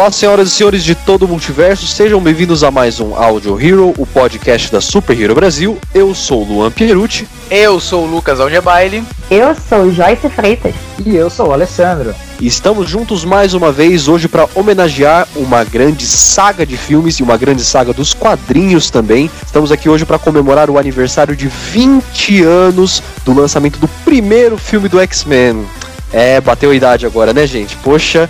Olá, senhoras e senhores de todo o multiverso, sejam bem-vindos a mais um Audio Hero, o podcast da Super Hero Brasil. Eu sou o Luan Pierucci. Eu sou o Lucas Algebaile. Eu sou Joyce Freitas. E eu sou o Alessandro. E estamos juntos mais uma vez hoje para homenagear uma grande saga de filmes e uma grande saga dos quadrinhos também. Estamos aqui hoje para comemorar o aniversário de 20 anos do lançamento do primeiro filme do X-Men. É, bateu a idade agora, né, gente? Poxa,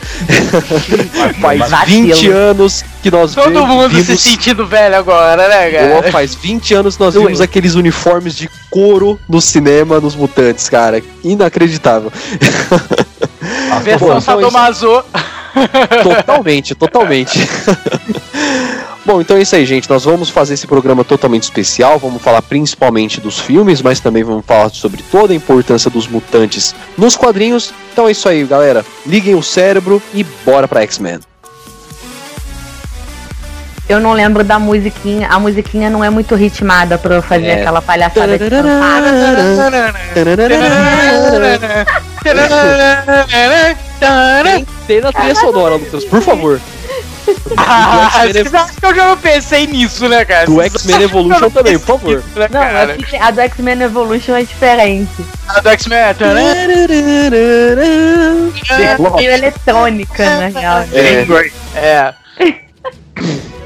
faz 20 anos que nós Todo mundo vimos... se sentindo velho agora, né, cara? Pô, faz 20 anos que nós vimos aqueles uniformes de couro no cinema, nos Mutantes, cara. Inacreditável. A versão Sadomaso. Totalmente, totalmente. Bom, então é isso aí, gente. Nós vamos fazer esse programa totalmente especial. Vamos falar principalmente dos filmes, mas também vamos falar sobre toda a importância dos mutantes nos quadrinhos. Então é isso aí, galera. Liguem o cérebro e bora pra X-Men. Eu não lembro da musiquinha. A musiquinha não é muito ritmada pra eu fazer É. aquela palhaçada de Tem, tem na trilha sonora, Lucas, por favor. Ah, Do X-Men você acha que eu já não pensei nisso, né, cara? Do X-Men Evolution também, por favor. nisso, né, Não, cara? é que a do X-Men Evolution é diferente. A do X-Men é... É meio eletrônica, na real. É. É.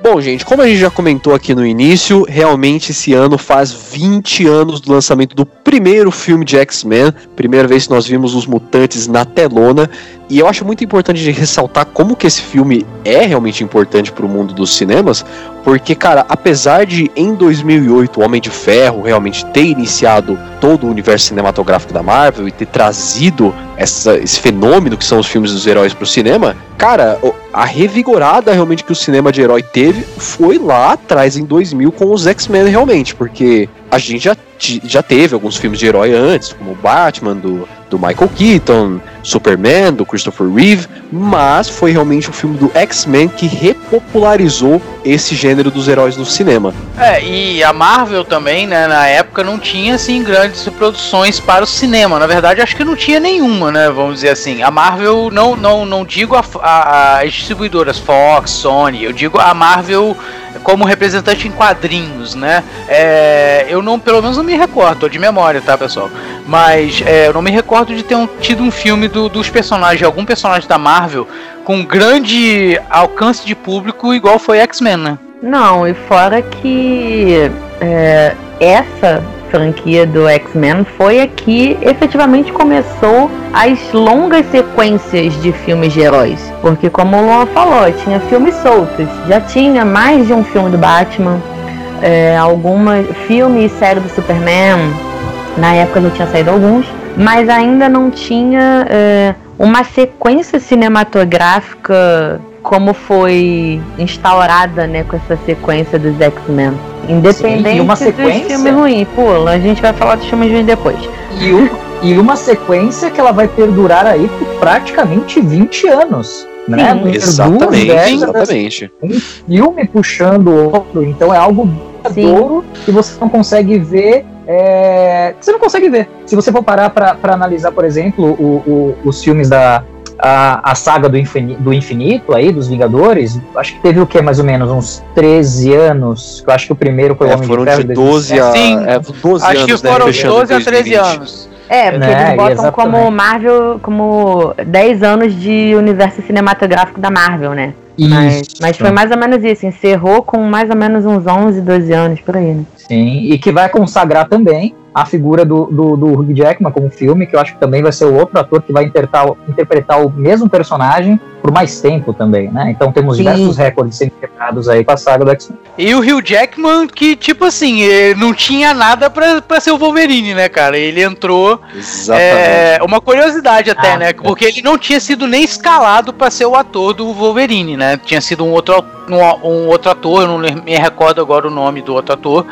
Bom, gente, como a gente já comentou aqui no início, realmente esse ano faz 20 anos do lançamento do primeiro filme de X-Men, primeira vez que nós vimos os mutantes na telona, e eu acho muito importante de ressaltar como que esse filme é realmente importante para o mundo dos cinemas, porque, cara, apesar de em 2008 o Homem de Ferro realmente ter iniciado todo o universo cinematográfico da Marvel e ter trazido essa- esse fenômeno que são os filmes dos heróis pro cinema, cara, o- a revigorada realmente que o cinema de herói teve foi lá atrás em 2000 com os X-Men realmente, porque a gente já, já teve alguns filmes de herói antes, como o Batman do, do Michael Keaton, Superman do Christopher Reeve, mas foi realmente o filme do X-Men que repopularizou esse gênero dos heróis no cinema. É, e a Marvel também, né, na época não tinha, assim, grandes produções para o cinema. Na verdade, acho que não tinha nenhuma, né, vamos dizer assim. A Marvel, não, não, não digo a, a- as distribuidoras Fox, Sony, eu digo a Marvel como representante em quadrinhos, né. É, eu não, pelo menos não me recordo, tô de memória, tá, pessoal? Mas é, eu não me recordo de ter um- tido um filme do- dos personagens, algum personagem da Marvel com grande alcance de público igual foi X-Men, né? Não, e fora que é, essa franquia do X-Men foi a que efetivamente começou as longas sequências de filmes de heróis. Porque como o Luan falou, tinha filmes soltos. Já tinha mais de um filme do Batman, é, alguma filme e do Superman. Na época já tinha saído alguns, mas ainda não tinha é, uma sequência cinematográfica como foi instaurada, né, com essa sequência dos X-Men. Independente Sim, uma dos sequência- filmes ruins, pula, a gente vai falar dos filmes ruins depois. E, um- e uma sequência que ela vai perdurar aí por praticamente 20 anos. Né? Por Exatamente, décadas, exatamente. um filme puxando o outro, então é algo duradouro que você não consegue ver. É, que você não consegue ver. Se você for parar pra pra analisar, por exemplo, o- o- os filmes da a, a saga do, infini- do infinito aí, dos Vingadores, acho que teve o que, mais ou menos, uns 13 anos. Eu acho que o primeiro foi o É, Homem foram de Ferro. de 12 a. Sim. É, 12 Acho anos, que né, foram em 12 a 13 2020. anos. É, porque Né, eles botam exatamente. como Marvel, como 10 anos de universo cinematográfico da Marvel, né? Mas, Isso. mas foi mais ou menos isso, encerrou com mais ou menos uns 11, 12 anos por aí, né? Sim, e que vai consagrar também a figura do, do, do Hugh Jackman como filme, que eu acho que também vai ser o outro ator que vai interpretar, interpretar o mesmo personagem por mais tempo também, né? Então temos Sim. diversos recordes sendo quebrados aí com a saga do X-Men. E o Hugh Jackman, que, tipo assim, não tinha nada pra, pra ser o Wolverine, né, cara? Ele entrou. Exatamente. É, uma curiosidade até, Ah, né? é. Porque ele não tinha sido nem escalado pra ser o ator do Wolverine, né? Tinha sido um outro, um, um outro ator, eu não me recordo agora o nome do outro ator.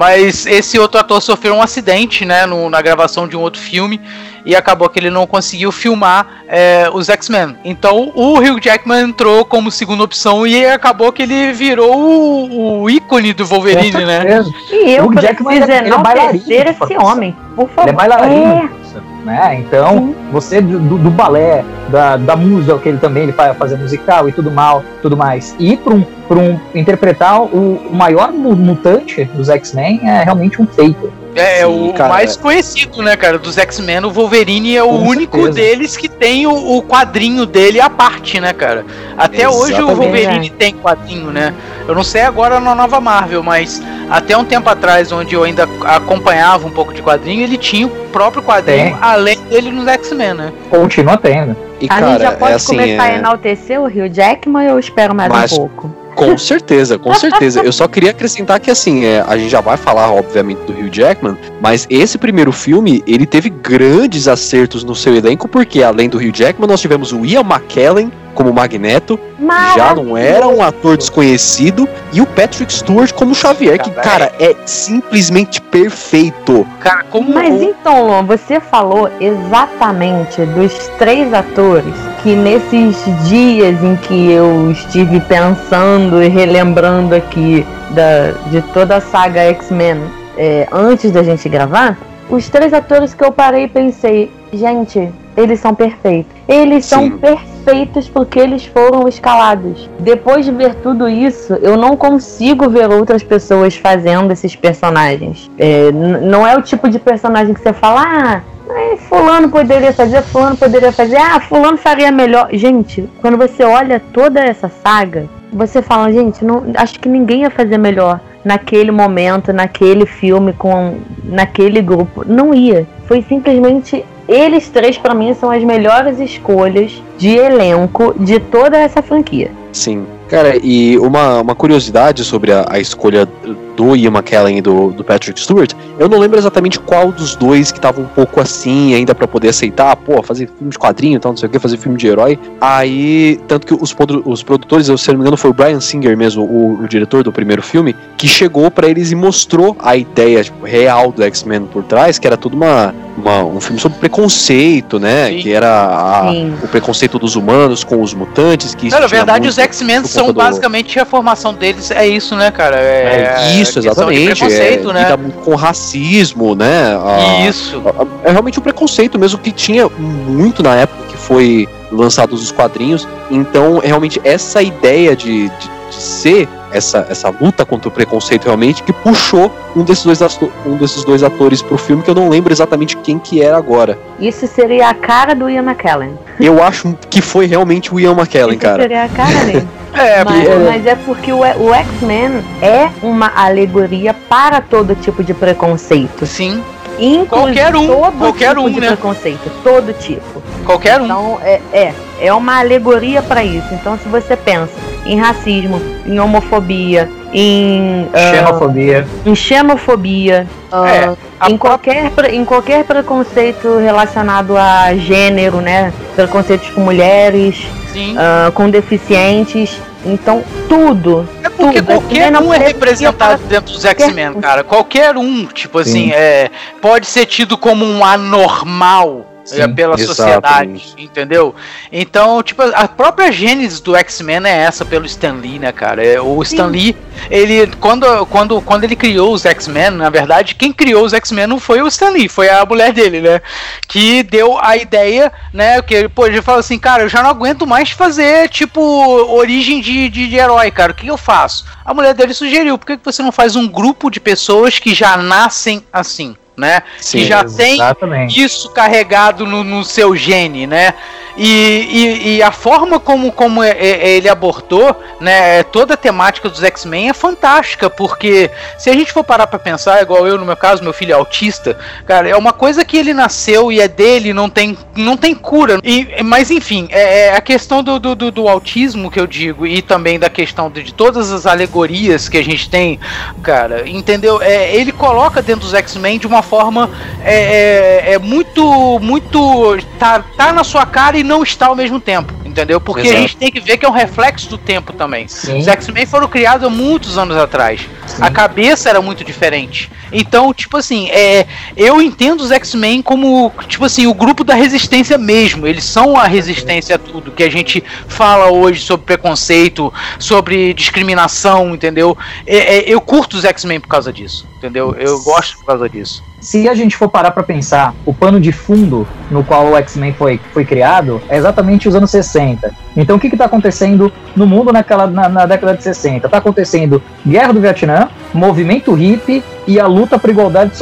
Mas esse outro ator sofreu um acidente, né, no- na gravação de um outro filme e acabou que ele não conseguiu filmar é, os X-Men. Então o Hugh Jackman entrou como segunda opção e acabou que ele virou o, o ícone do Wolverine, né? E eu Hugh Jackman, preciso é- é enaltecer esse homem, por favor. Ele é bailarino, É. né? Então, Sim. você do, do- balé, da, da música, que ele também ele faz fazer musical e tudo mal, tudo mais, e para um, pra um interpretar o, o maior mu- mutante dos X-Men é realmente um feito. É, Sim, o cara, mais é. conhecido, né, cara, dos X-Men, o Wolverine é o Com único certeza. deles que tem o, o quadrinho dele à parte, né, cara? Até hoje o Exatamente. Wolverine tem quadrinho, né? Eu não sei agora na nova Marvel, mas até um tempo atrás, onde eu ainda acompanhava um pouco de quadrinho, ele tinha o próprio quadrinho, Tem. além dele nos X-Men, né? Continua tendo. E, A cara, gente já pode é assim, começar a é... enaltecer o Hugh Jackman ou eu espero mais Mas- um pouco? Com certeza, com certeza. Eu só queria acrescentar que, assim, é, a gente já vai falar, obviamente, do Hugh Jackman, mas esse primeiro filme, ele teve grandes acertos no seu elenco, porque além do Hugh Jackman, nós tivemos o Ian McKellen como Magneto, que já não era um ator desconhecido, e o Patrick Stewart como Xavier, que, cara, é simplesmente perfeito. Cara, como Mas então, Luan, você falou exatamente dos três atores que nesses dias em que eu estive pensando e relembrando aqui da, de toda a saga X-Men é, antes da gente gravar, os três atores que eu parei e pensei, gente, eles são perfeitos. Eles são Sim. perfeitos porque eles foram escalados. Depois de ver tudo isso, eu não consigo ver outras pessoas fazendo esses personagens. É, não é o tipo de personagem que você fala, ah, fulano poderia fazer, fulano poderia fazer, ah, fulano faria melhor. Gente, quando você olha toda essa saga, você fala, gente, não, acho que ninguém ia fazer melhor naquele momento, naquele filme, com naquele grupo. Não ia. Foi simplesmente eles três pra mim são as melhores escolhas de elenco de toda essa franquia. Sim. Cara, e uma, uma curiosidade sobre a, a escolha do Ian McKellen e do, do Patrick Stewart, eu não lembro exatamente qual dos dois que tava um pouco assim ainda pra poder aceitar, pô, fazer filme de quadrinho e tal, não sei o que, fazer filme de herói. Aí, tanto que os, os produtores, eu, se não me engano, foi o Brian Singer mesmo, o, o diretor do primeiro filme, que chegou pra eles e mostrou a ideia tipo, real do X-Men por trás, que era tudo uma, uma- um filme sobre preconceito, né? Sim. Que era a- o preconceito dos humanos com os mutantes, que Não, na verdade, os X-Men são do- basicamente a formação deles, é isso, né, cara? É isso, de exatamente. preconceito, é, né? Com racismo, né? a- Isso. a- É realmente um preconceito mesmo que tinha muito na época que foi lançados os quadrinhos. Então, realmente, essa ideia de, de, de ser essa, essa luta contra o preconceito realmente que puxou um desses dois, um desses dois atores pro filme, que eu não lembro exatamente quem que era agora. Isso seria a cara do Ian McKellen. Eu acho que foi realmente o Ian McKellen, Isso cara. seria a cara dele. É, mas, é. mas é porque o, o X-Men é uma alegoria para todo tipo de preconceito. sim, Inclusive Qualquer um, todo qualquer tipo um, de né? preconceito, todo tipo. qualquer um. Então é, é, é uma alegoria para isso. Então se você pensa em racismo, em homofobia, em, ah, Xenofobia. em xenofobia, ah, É, em qualquer, em qualquer preconceito relacionado a gênero, né? Preconceitos com mulheres, Sim. ah, com deficientes. Então, tudo. É porque tudo. qualquer X-Men um é representado dentro dos X-Men, cara. Qualquer um, tipo assim, Sim. é, pode ser tido como um anormal. Sim, é, pela exatamente. sociedade, entendeu? Então, tipo, a própria gênese do X-Men é essa pelo Stan Lee, né, cara? É, O Stan Sim. Lee, ele, quando, quando, quando ele criou os X-Men, na verdade, quem criou os X-Men não foi o Stan Lee, foi a mulher dele, né? Que deu a ideia, né? Que ele, pô, ele falou assim, cara, eu já não aguento mais fazer, tipo, origem de, de, de herói, cara. O que eu faço? A mulher dele sugeriu, por que que você não faz um grupo de pessoas que já nascem assim? Né? Sim, que já tem Exatamente. isso carregado no, no seu gene, né? E, e, e a forma como, como é- é- ele abordou, né, toda a temática dos X-Men é fantástica, porque se a gente for parar pra pensar, igual eu no meu caso, meu filho é autista, cara, é uma coisa que ele nasceu e é dele, não tem, não tem cura. E, mas enfim, é, é a questão do, do, do- do autismo que eu digo, e também da questão de, de todas as alegorias que a gente tem, cara, entendeu? É, ele coloca dentro dos X-Men de uma forma é, é, é muito, muito. Tá, tá na sua cara e não está ao mesmo tempo, entendeu? Porque Exato. a gente tem que ver que é um reflexo do tempo também. Sim. Os X-Men foram criados há muitos anos atrás. Sim. A cabeça era muito diferente. Então, tipo assim, é, eu entendo os X-Men como, tipo assim, o grupo da resistência mesmo. Eles são a resistência a tudo que a gente fala hoje sobre preconceito, sobre discriminação, entendeu? É, é, eu curto os X-Men por causa disso, entendeu? Eu gosto por causa disso. Se a gente for parar pra pensar, o pano de fundo no qual o X-Men foi, foi criado é exatamente os anos 60. Então o que está acontecendo no mundo naquela, na, na década de 60? Está acontecendo guerra do Vietnã, movimento hippie e a luta por igualdade,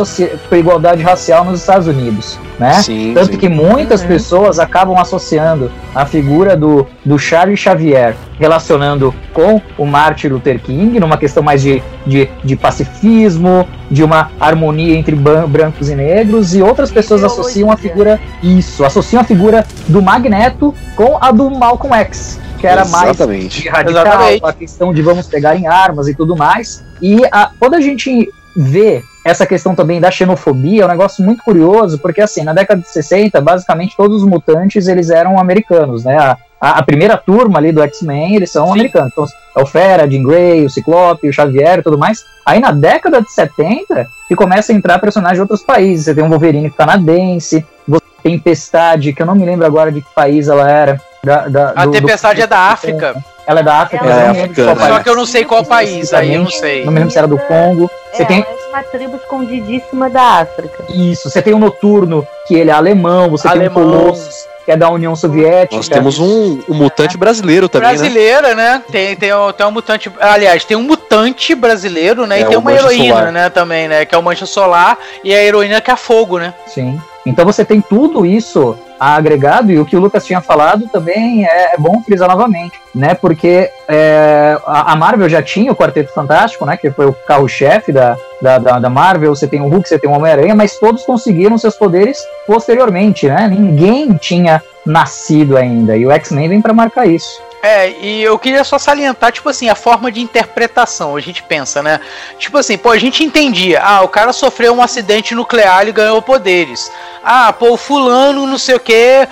por igualdade racial nos Estados Unidos. Né? Sim, Tanto sim. que muitas Uhum. pessoas acabam associando a figura do, do Charles Xavier, relacionando com o Martin Luther King, numa questão mais de, de, de pacifismo, de uma harmonia entre brancos e negros, e outras pessoas associam a figura. Isso, associam a figura do Magneto com a do Malcolm X, que era mais Exatamente. de radical, Exatamente. a questão de vamos pegar em armas e tudo mais. E a, quando a gente vê essa questão também da xenofobia, é um negócio muito curioso, porque assim, na década de 60, basicamente todos os mutantes eles eram americanos, né? A, a, a primeira turma ali do X-Men, eles são Sim. americanos. Então, é o Fera, Jean Grey, o Ciclope, o Xavier e tudo mais. Aí na década de 70, que começa a entrar personagens de outros países. Você tem um Wolverine canadense, você tem Tempestade, que eu não me lembro agora de que país ela era. Da, da- A do- do- Tempestade é da África. Ela é da África, Ela mas eu é lembro de qual africana. país. Só que eu não sei qual país, aí eu não sei. Não me lembro se era do Congo. Você é, tem é uma tribo escondidíssima da África. isso, você tem o Noturno, que ele é alemão, você Alemão. tem o Colossus, que é da União Soviética. Nós temos um, um mutante brasileiro também, né? Brasileira, né? Tem, tem, um- tem um mutante. Aliás, tem um mutante brasileiro, né? É, e tem o uma Mancha heroína, Solar. né? Também, né? Que é o Mancha Solar. E a heroína que é fogo, né? Sim. Então você tem tudo isso agregado, e o que o Lucas tinha falado também é, é bom frisar novamente, né? Porque é, a, Marvel já tinha o Quarteto Fantástico, né? Que foi o carro-chefe da, da, da, da Marvel, você tem o Hulk, você tem o Homem-Aranha, mas todos conseguiram seus poderes posteriormente, né? Ninguém tinha nascido ainda, e o X-Men vem para marcar isso. É, e eu queria só salientar, tipo assim, a forma de interpretação. A gente pensa, né? Tipo assim, pô, a gente entendia. Ah, o cara sofreu um acidente nuclear e ganhou poderes. Ah, pô, o fulano, não sei o que,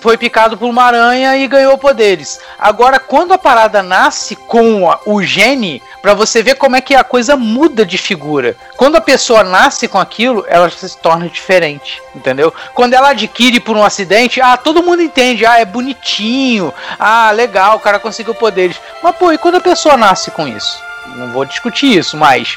foi picado por uma aranha e ganhou poderes. Agora, quando a parada nasce com o gene, pra você ver como é que a coisa muda de figura. Quando a pessoa nasce com aquilo, ela se torna diferente, entendeu? Quando ela adquire por um acidente, ah, todo mundo entende, ah, é bonitinho, ah, legal, o cara conseguiu poderes. Mas, pô, e quando a pessoa nasce com isso? Não vou discutir isso, mas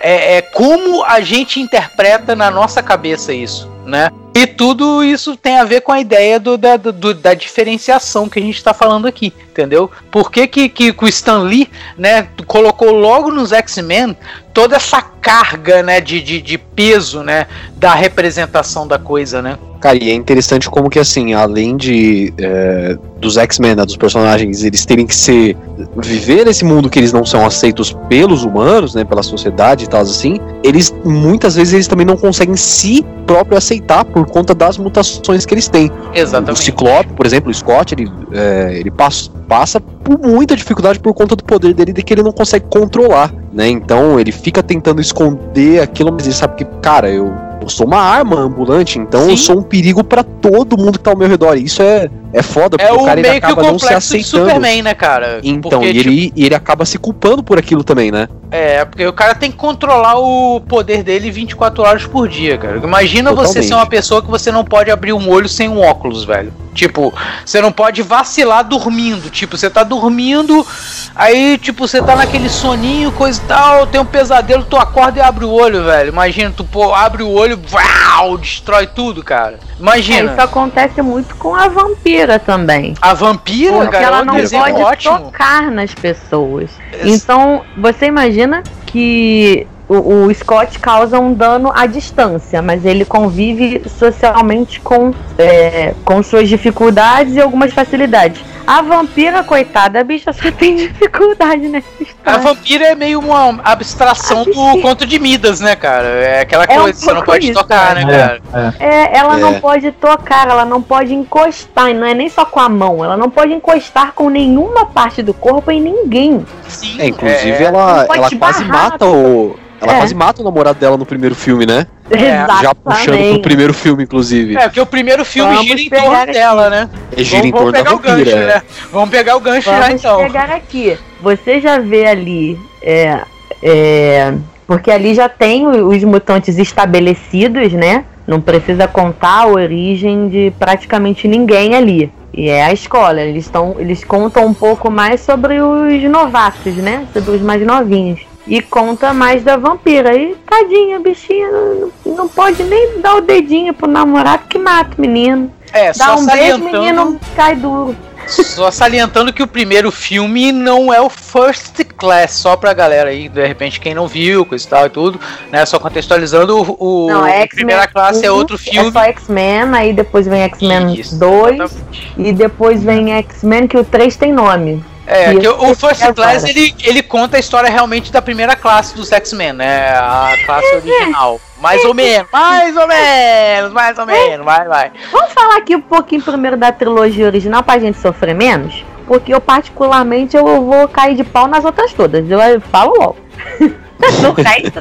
é, é como a gente interpreta na nossa cabeça isso, né? E tudo isso tem a ver com a ideia do, da, do- da diferenciação que a gente está falando aqui, entendeu? Por que, que, que o Stan Lee, né, colocou logo nos X-Men toda essa carga, né, de, de, de peso, né, da representação da coisa, né? Cara, e é interessante como que, assim, além de é, dos X-Men, né, dos personagens, eles terem que ser viver nesse mundo que eles não são aceitos pelos humanos, né, pela sociedade e tal, assim, eles, muitas vezes, eles também não conseguem si próprio aceitar por conta das mutações que eles têm. O Exatamente. Ciclope, por exemplo, o Scott, ele, é, ele passa, passa por muita dificuldade por conta do poder dele de que ele não consegue controlar, né? Então ele fica tentando esconder aquilo, mas ele sabe que, cara, eu, eu sou uma arma ambulante, então eu Sim. sou um perigo pra todo mundo que tá ao meu redor. E isso é, é foda, porque É o o cara ele acaba não se complexo de aceitando. Superman, né, cara? Então, Porque, e, ele, e ele acaba se culpando por aquilo também, né? É, porque o cara tem que controlar o poder dele 24 horas por dia, cara. Imagina você Totalmente. ser uma pessoa que você não pode abrir um olho sem um óculos, velho. Tipo, você não pode vacilar dormindo. Tipo, você tá dormindo, aí, tipo, você tá naquele soninho, coisa e tal, tem um pesadelo, tu acorda e abre o olho, velho. Imagina, tu pô, abre o olho, uau, destrói tudo, cara. É, Imagina. isso acontece muito com a vampira também. A vampira, Porque cara, ela é um não desenho pode ótimo. tocar nas pessoas. Então, você imagina que o, o Scott causa um dano à distância, mas ele convive socialmente com, é, com suas dificuldades e algumas facilidades. A vampira, coitada, a bicha só tem dificuldade nessa A história. vampira é meio uma abstração A do conto de Midas, né, cara? É aquela É um coisa, você não pode isso, tocar, né, cara? É, É, ela É. não pode tocar, ela não pode encostar, e não é nem só com a mão, ela não pode encostar com nenhuma parte do corpo em ninguém. Sim, É, inclusive é, ela, ela quase barrar, mata o. Ela É. quase mata o namorado dela no primeiro filme, né? É, Já puxando pro primeiro filme, inclusive. É, porque o primeiro filme Vamos gira em torno aqui. dela, né? É gira em vamos, torno vamos da pegar o gancho, vampira. né? Vamos pegar o gancho já Vamos então. pegar aqui. Você já vê ali. É, é, porque ali já tem os mutantes estabelecidos, né? Não precisa contar a origem de praticamente ninguém ali. E é a escola. Eles, tão, eles contam um pouco mais sobre os novatos, né? Sobre os mais novinhos. E conta mais da vampira. E tadinha, a bichinha não, não pode nem dar o dedinho pro namorado que mata o menino. É, Dá só um beijo, o salientando, menino cai duro. só salientando que o primeiro filme não é o First Class, só pra galera aí, de repente, quem não viu, coisa e tal e tudo, né? Só contextualizando, o, Não, é Primeira Classe é outro filme. É só X-Men, aí depois vem X-Men Isso, 2 exatamente. e depois vem X-Men que o 3 tem nome. É, que o, First é Class ele, ele conta a história realmente da primeira classe dos X-Men, né? A classe É, original. Mais ou menos, mais ou menos, mais ou menos, vai, vai. Vamos falar aqui um pouquinho primeiro da trilogia original pra gente sofrer menos? Porque eu particularmente eu vou cair de pau nas outras todas. Eu falo logo.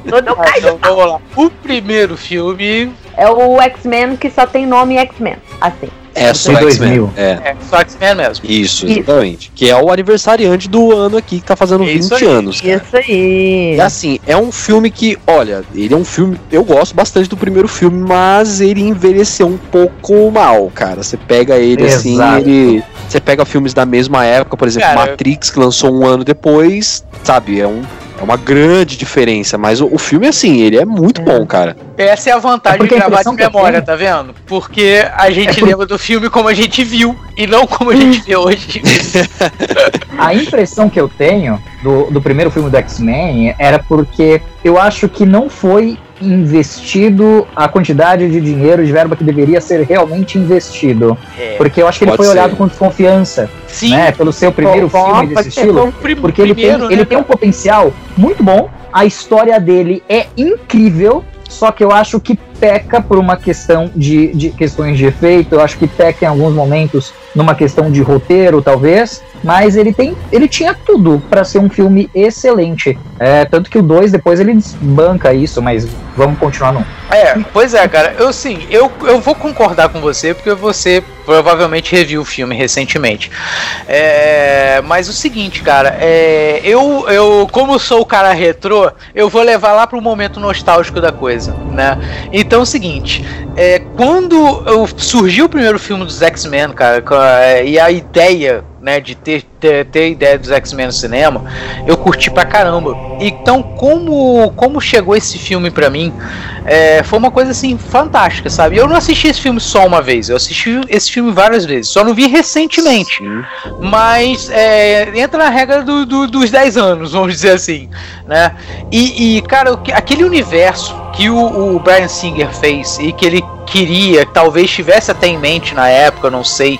todo eu caio. Então vamos lá. O primeiro filme É o X-Men que só tem nome X-Men. Assim. É só X-Men. 2000. É. é só X-Men mesmo. Isso, Isso. exatamente. Que é o aniversariante do ano aqui, que tá fazendo É isso 20 aí. anos. cara. Isso aí. E assim, é um filme que, olha, ele é um filme. Eu gosto bastante do primeiro filme, mas ele envelheceu um pouco mal, cara. Você pega ele assim, Exato. ele. Você pega filmes da mesma época, por exemplo, Cara, Matrix, que lançou um ano depois, sabe? É, um, é uma grande diferença. Mas o, o filme, assim, ele é muito É. bom, cara. Essa é a vantagem É de gravar de memória, tá vendo? Porque a gente É por- lembra do filme como a gente viu e não como a gente vê hoje. A impressão que eu tenho do, do primeiro filme do X-Men era porque eu acho que não foi investido a quantidade de dinheiro de verba que deveria ser realmente investido. É, Porque eu acho que ele foi ser. olhado com desconfiança, sim, né? Pelo seu primeiro Bom, filme desse estilo. Porque ele tem, primeiro, ele né, tem um potencial muito bom, a história dele é incrível, só que eu acho que peca por uma questão de, de questões de efeito, eu acho que peca em alguns momentos numa questão de roteiro, talvez, mas ele tem ele tinha tudo para ser um filme excelente. É, tanto que o 2 depois ele desbanca isso, mas vamos continuar no. É, pois é, cara. Eu sim, eu, eu vou concordar com você, porque você provavelmente reviu o filme recentemente. É, mas o seguinte, cara, é, eu, eu, como sou o cara retrô, eu vou levar lá pro momento nostálgico da coisa, né? Então é o seguinte, é, quando surgiu o primeiro filme dos X-Men, cara, e a ideia. Né, de ter, ter, ter ideia dos X-Men no cinema, eu curti pra caramba. Então, como, como chegou esse filme pra mim, é, foi uma coisa assim fantástica, sabe? Eu não assisti esse filme só uma vez, eu assisti esse filme várias vezes, só não vi recentemente. Sim. Mas é, entra na regra do- do- dos 10 anos, vamos dizer assim, né? E, e, cara, aquele universo que o, o Brian Singer fez e que ele queria, talvez tivesse até em mente na época, não sei,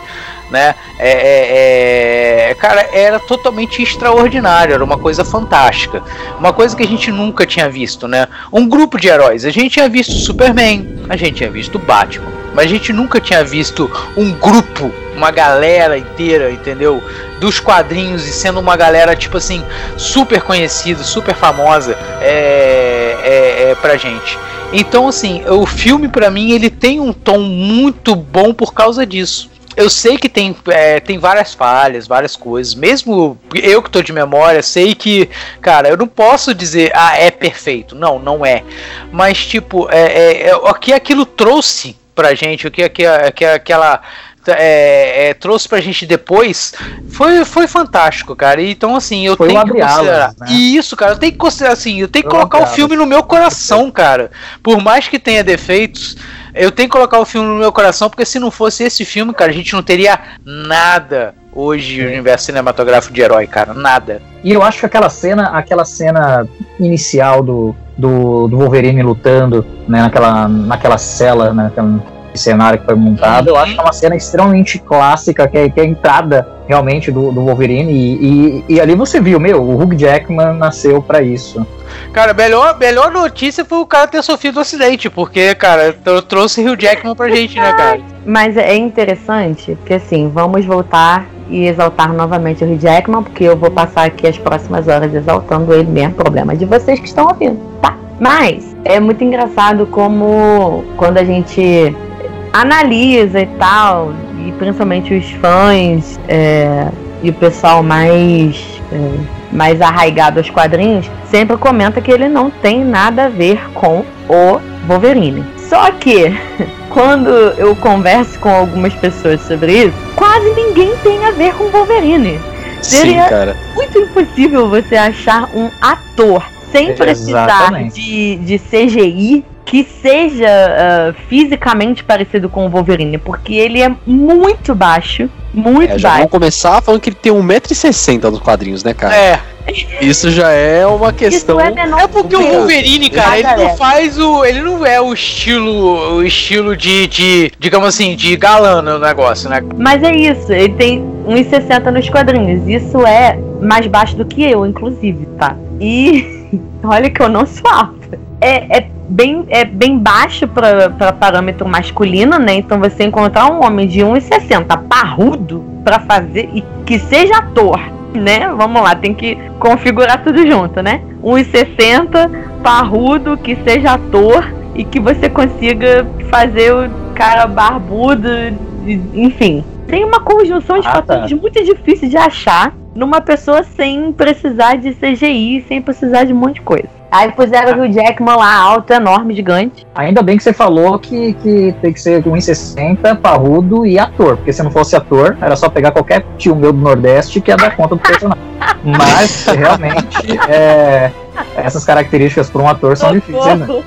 né? É, é, é, cara, era totalmente extraordinário, era uma coisa fantástica, uma coisa que a gente nunca tinha visto, né? Um grupo de heróis, a gente tinha visto Superman, a gente tinha visto Batman, mas a gente nunca tinha visto um grupo, uma galera inteira, entendeu? Dos quadrinhos e sendo uma galera tipo assim super conhecida, super famosa, é, é, é pra gente. Então assim, o filme pra mim ele tem um tom muito bom por causa disso eu sei que tem, é, tem várias falhas, várias coisas. Mesmo eu que tô de memória, sei que, cara, eu não posso dizer, ah, é perfeito. Não, não é. Mas, tipo, é, é, é, o que aquilo trouxe pra gente, o que, que, que aquela. É, é, trouxe pra gente depois foi, foi fantástico, cara. Então, assim, eu Foi tenho que considerar. né? E isso, cara, eu tenho que considerar assim, eu tenho que Foi colocar o filme no meu coração, cara. Por mais que tenha defeitos, eu tenho que colocar o filme no meu coração, porque se não fosse esse filme, cara, a gente não teria nada hoje no universo cinematográfico de herói, cara. Nada. E eu acho que aquela cena, aquela cena inicial do, do, do Wolverine lutando né, naquela, naquela cela, né, naquele cenário que foi montado. Eu acho que é uma cena extremamente clássica, que é, que é a entrada realmente do, do Wolverine. E, e, e, ali você viu, meu, o Hugh Jackman nasceu para isso. Cara, melhor, melhor notícia foi o cara ter sofrido um acidente, porque, cara, eu trouxe Hugh Jackman pra gente, né, cara? Mas é interessante que, assim, vamos voltar e exaltar novamente o Hugh Jackman, porque eu vou passar aqui as próximas horas exaltando ele mesmo, problema de vocês que estão ouvindo, tá? Mas é muito engraçado como quando a gente analisa e tal, e principalmente os fãs é, e o pessoal mais, é, mais arraigado aos quadrinhos, sempre comenta que ele não tem nada a ver com o Wolverine. Só que quando eu converso com algumas pessoas sobre isso, quase ninguém tem a ver com Wolverine. Seria Sim, muito impossível você achar um ator sem precisar de, de CGI que seja uh, fisicamente parecido com o Wolverine, porque ele é muito baixo, muito é, já baixo. Vamos começar falando que ele tem 1,60m nos quadrinhos, né, cara? É. Isso já é uma questão. É, é, porque o Wolverine, cara, ele não faz o. Ele não é o estilo. O estilo de. de digamos assim, de galã no negócio, né? Mas é isso, ele tem 1,60 nos quadrinhos. Isso é mais baixo do que eu, inclusive, tá? E olha que eu não sou alta. É, é bem, é bem baixo para parâmetro masculino, né? Então você encontrar um homem de 1,60 parrudo para fazer e que seja ator, né? Vamos lá, tem que configurar tudo junto, né? 1,60 parrudo, que seja ator e que você consiga fazer o cara barbudo, enfim. Tem uma conjunção de ah, fatores tá. muito difícil de achar numa pessoa sem precisar de CGI, sem precisar de um monte de coisa. Aí puseram o Jackman lá, alto, enorme, gigante. Ainda bem que você falou que, que tem que ser 1,60, parrudo e ator. Porque se não fosse ator, era só pegar qualquer tio meu do Nordeste que ia dar conta do personagem. Mas, realmente, é, essas características para um ator são difíceis, né?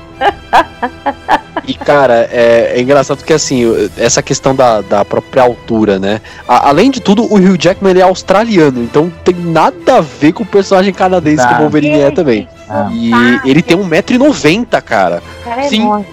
E, cara, é, é, engraçado que, assim, essa questão da, da própria altura, né? A, além de tudo, o Hugh Jackman ele é australiano, então tem nada a ver com o personagem canadense tá. que o Wolverine é também. Ah. E ele tem 1,90m, cara. cara é Sim.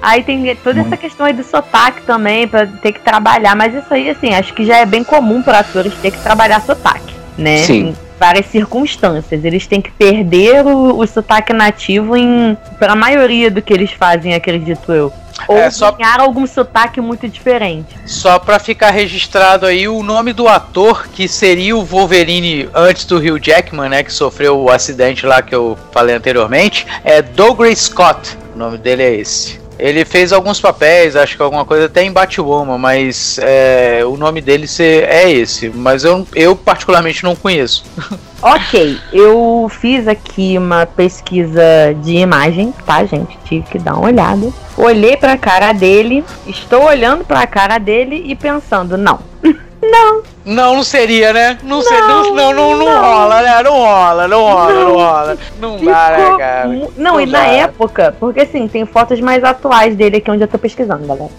Aí tem toda essa questão aí do sotaque também, pra ter que trabalhar, mas isso aí, assim, acho que já é bem comum para atores ter que trabalhar sotaque, né? Sim várias circunstâncias. Eles têm que perder o, o sotaque nativo em para a maioria do que eles fazem, acredito eu. Ou é, só... ganhar algum sotaque muito diferente. Só para ficar registrado aí o nome do ator que seria o Wolverine antes do Hugh Jackman, né, que sofreu o acidente lá que eu falei anteriormente, é Douglas Scott. O nome dele é esse. Ele fez alguns papéis, acho que alguma coisa até em Batwoman, mas é, o nome dele é esse. Mas eu, eu particularmente não conheço. Ok, eu fiz aqui uma pesquisa de imagem, tá, gente? Tive que dar uma olhada. Olhei pra cara dele, estou olhando pra cara dele e pensando, não. não, não, não seria, né? Não, não, ser, não, não, não, não, rola, né? Não rola, não rola, não, não rola. Não Ficou... dá, né, cara? Não, não e dá. na época, porque assim, tem fotos mais atuais dele aqui onde eu tô pesquisando, galera.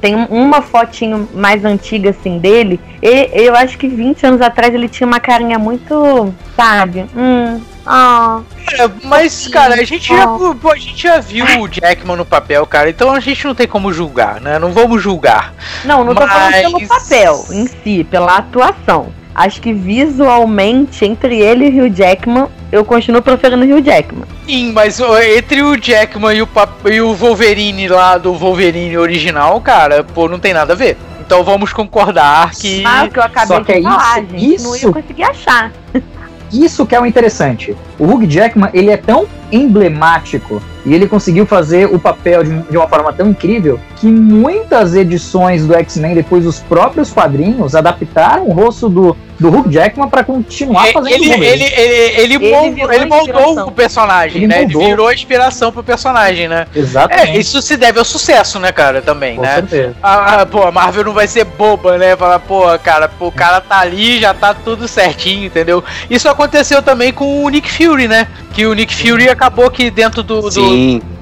Tem uma fotinho mais antiga, assim, dele. E eu acho que 20 anos atrás ele tinha uma carinha muito, sabe? Hum, ah. É, mas, cara, a gente, já, a gente já viu o Jackman no papel, cara, então a gente não tem como julgar, né? Não vamos julgar. Não, não mas... tô falando pelo papel em si, pela atuação. Acho que visualmente, entre ele e o Hugh Jackman, eu continuo preferindo o Hugh Jackman. Sim, mas entre o Jackman e o, e o Wolverine lá do Wolverine original, cara, pô, não tem nada a ver. Então vamos concordar que. Ah, o que eu acabei Só de é falar, isso, gente. Isso... Não ia conseguir achar. Isso que é o interessante. O Hugh Jackman, ele é tão emblemático e ele conseguiu fazer o papel de, de, uma forma tão incrível que muitas edições do X-Men, depois os próprios quadrinhos, adaptaram o rosto do, do Hugh Jackman para continuar fazendo ele, ele, ele, ele, ele, moldou, ele moldou o personagem, ele né? Moldou. Ele virou inspiração pro personagem, né? Exatamente. É, isso se deve ao sucesso, né, cara, também, Com né? Certeza. A, a, pô, a Marvel não vai ser boba, né? Falar, pô, cara, pô, o cara tá ali, já tá tudo certinho, entendeu? Isso aconteceu também com o Nick Fury, né? Que o Nick Fury acabou que dentro do, do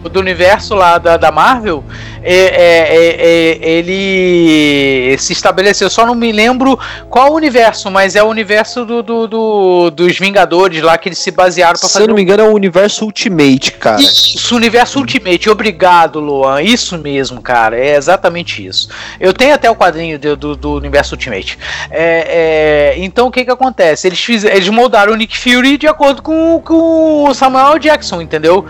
do universo lá da, da Marvel, é, é, é, é, ele se estabeleceu. Só não me lembro qual universo, mas é o universo do, do, do dos Vingadores lá que eles se basearam para fazer. Se eu não me engano, é o universo Ultimate, cara. Isso, o universo Ultimate. Obrigado, Luan. Isso mesmo, cara. É exatamente isso. Eu tenho até o quadrinho do, do, do universo Ultimate. É, então o que que acontece? Eles, fiz, eles moldaram o Nick Fury de acordo com, com o Samuel Jackson, entendeu?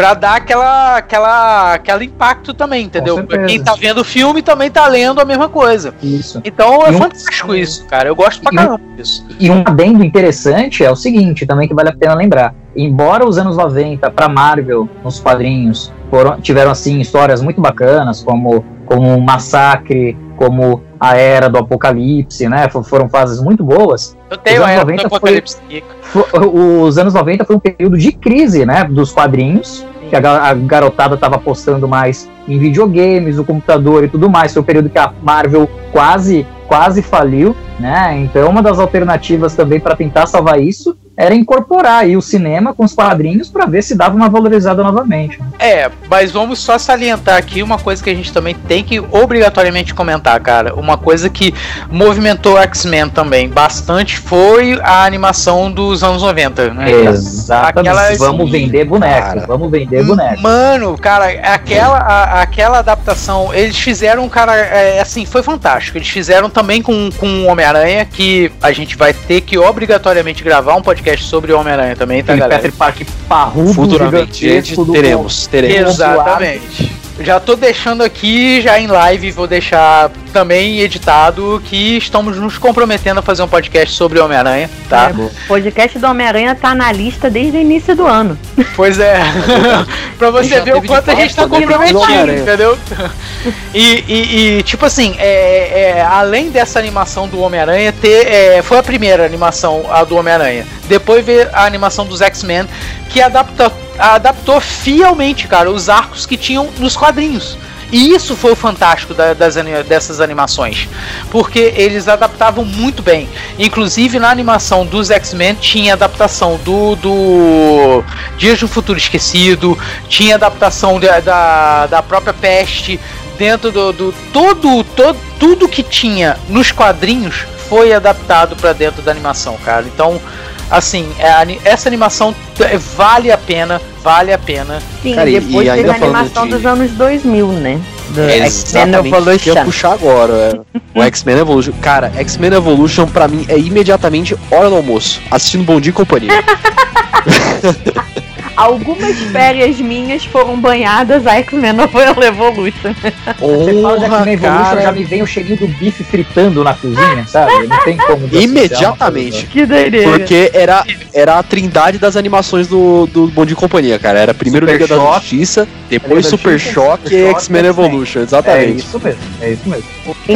Pra dar aquela, aquela, aquele impacto também, entendeu? Pra quem tá vendo o filme também tá lendo a mesma coisa. Isso. Então é um, fantástico isso, cara. Eu gosto pra caramba disso. E um adendo interessante é o seguinte, também que vale a pena lembrar. Embora os anos 90 para Marvel, nos quadrinhos, foram, tiveram assim histórias muito bacanas, como como o Massacre, como a Era do Apocalipse, né? Foram fases muito boas. Eu tenho a Era do Apocalipse. Foi, os anos 90 foi um período de crise, né? Dos quadrinhos que a, garotada estava apostando mais em videogames, o computador e tudo mais. Foi o período que a Marvel quase quase faliu, né? Então uma das alternativas também para tentar salvar isso era incorporar aí o cinema com os quadrinhos para ver se dava uma valorizada novamente. É, mas vamos só salientar aqui uma coisa que a gente também tem que obrigatoriamente comentar, cara. Uma coisa que movimentou X-Men também bastante foi a animação dos anos 90, né? Exatamente. Aquela... Vamos vender bonecos, cara, vamos vender bonecos. Mano, cara, aquela, a, aquela adaptação, eles fizeram, cara, é, assim, foi fantástico. Eles fizeram também com, com o Homem-Aranha, que a gente vai ter que obrigatoriamente gravar um podcast podcast sobre Homem-Aranha também, tá, galera? Peter Parker parrudo, Futuramente, gente, teremos, teremos. Exatamente. Já tô deixando aqui, já em live, vou deixar também editado que estamos nos comprometendo a fazer um podcast sobre Homem-Aranha, tá? É, o podcast do Homem-Aranha tá na lista desde o início do ano. Pois é. pra você ver o quanto a gente tá comprometido, entendeu? E, e, e, tipo assim, é, é, além dessa animação do Homem-Aranha, é, foi a primeira animação a do Homem-Aranha. Depois veio a animação dos X-Men, que adapta, adaptou fielmente, cara, os arcos que tinham nos quadrinhos. E isso foi o fantástico da, das, dessas animações, porque eles adaptavam muito bem. Inclusive na animação dos X-Men tinha adaptação do, do Dias do Futuro Esquecido, tinha adaptação da, da, da própria Peste, dentro do, do todo, todo tudo que tinha nos quadrinhos foi adaptado para dentro da animação, cara. Então assim, é, essa animação vale a pena, vale a pena. Sim, Cara, depois e, teve a animação de... dos anos 2000, né? Do X-Men Evolution. Eu puxar agora, é. o X-Men Evolution. Cara, X-Men Evolution pra mim é imediatamente hora do almoço, assistindo Bom Dia e Companhia. Algumas férias minhas foram banhadas a X-Men Evolution. Você fala de X-Men Evolution, já me vem o cheirinho do bife fritando na cozinha, sabe? Não tem como. Imediatamente. Que doideira. Porque era, era a trindade das animações do, do Bom de Companhia, cara. Era primeiro Super Liga Choque, da Justiça, depois Super Choque e X-Men Evolution, exatamente. É isso mesmo, é isso mesmo.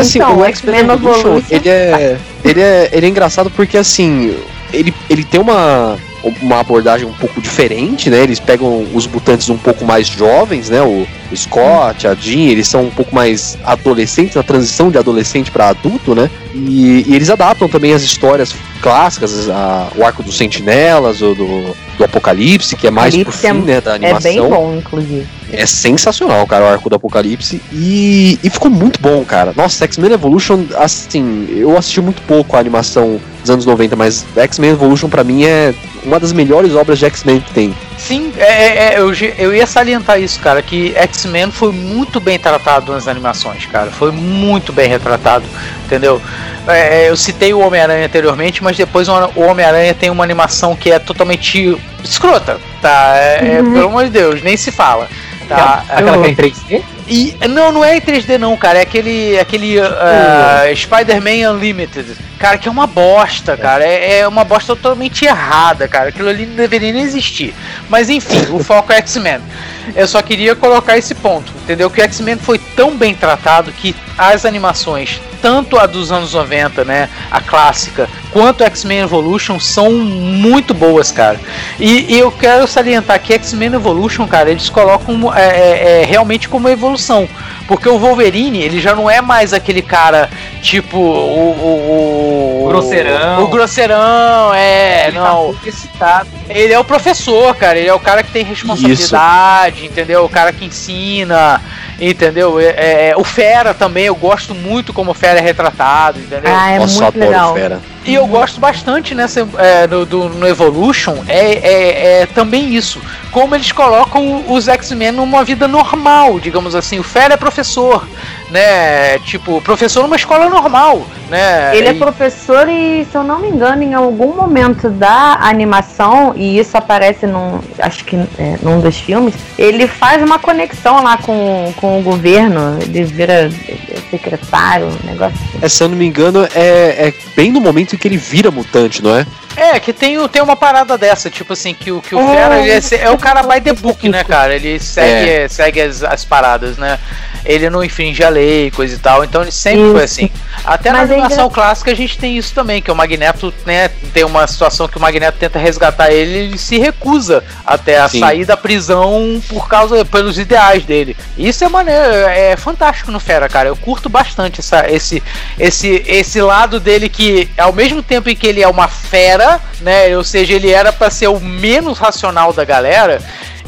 Assim, então, o X-Men Evolution, ele é, ele, é, ele é engraçado porque, assim, ele, ele tem uma uma abordagem um pouco diferente, né? Eles pegam os mutantes um pouco mais jovens, né? O, Scott, a Jean, eles são um pouco mais adolescentes, na transição de adolescente para adulto, né? E, e, eles adaptam também as histórias clássicas, a, o arco dos sentinelas, o do, do Apocalipse, que é mais pro fim, é, né, da animação. É bem bom, inclusive. É sensacional, cara, o arco do Apocalipse. E, e ficou muito bom, cara. Nossa, X-Men Evolution, assim, eu assisti muito pouco a animação dos anos 90, mas X-Men Evolution para mim é uma das melhores obras de X-Men que tem. Sim, é, é, é, eu, eu ia salientar isso, cara, que X-Men foi muito bem tratado nas animações, cara. Foi muito bem retratado, entendeu? É, é eu citei o Homem-Aranha anteriormente, mas depois o Homem-Aranha tem uma animação que é totalmente escrota, tá? É, uhum. Pelo amor de Deus, nem se fala. Tá? Aquela que é em 3D? E, não, não é em 3D não, cara. É aquele, aquele uh, Spider-Man Unlimited. Cara, que é uma bosta, cara. É, é, uma bosta totalmente errada, cara. Aquilo ali não deveria nem existir. Mas enfim, o foco é X-Men. Eu só queria colocar esse ponto, entendeu? Que o X-Men foi tão bem tratado que as animações, tanto a dos anos 90, né, a clássica, quanto X-Men Evolution são muito boas, cara. E, e eu quero salientar que X-Men Evolution, cara, eles colocam é, é, é, realmente como evolução. Porque o Wolverine, ele já não é mais aquele cara tipo o. O, o grosseirão. O, o grosseirão, é. Ele tá não. Tá ele é o professor, cara. Ele é o cara que tem responsabilidade, Isso. entendeu? O cara que ensina. Entendeu? É, é, é, o Fera também, eu gosto muito como o Fera é retratado, entendeu? Ah, é Nossa, muito legal. Fera. E eu gosto bastante nessa é, no, do, no Evolution é, é, é, também isso. Como eles colocam os X-Men numa vida normal, digamos assim. O Fera é professor, né? Tipo, professor numa escola normal, né? Ele é e... é professor e, se eu não me engano, em algum momento da animação, e isso aparece num. Acho que é, num dos filmes, ele faz uma conexão lá com, com o governo. Ele vira secretário, um negócio assim. É, se eu não me engano, é, é bem no momento que ele vira mutante, não é? É, que tem, tem uma parada dessa, tipo assim, que, que o é, Fera é, é, o cara by the book, né, cara? Ele segue, é. segue as, as paradas, né? Ele não infringe a lei, coisa e tal, então ele sempre isso. foi assim. Até Mas na animação ainda... clássica a gente tem isso também, que o Magneto, né, tem uma situação que o Magneto tenta resgatar ele, ele se recusa até a Sim. sair da prisão por causa, pelos ideais dele. Isso é maneiro, é fantástico no Fera, cara. Eu curto bastante essa, esse, esse, esse lado dele que, ao mesmo tempo em que ele é uma fera, né? Ou seja, ele era para ser o menos racional da galera.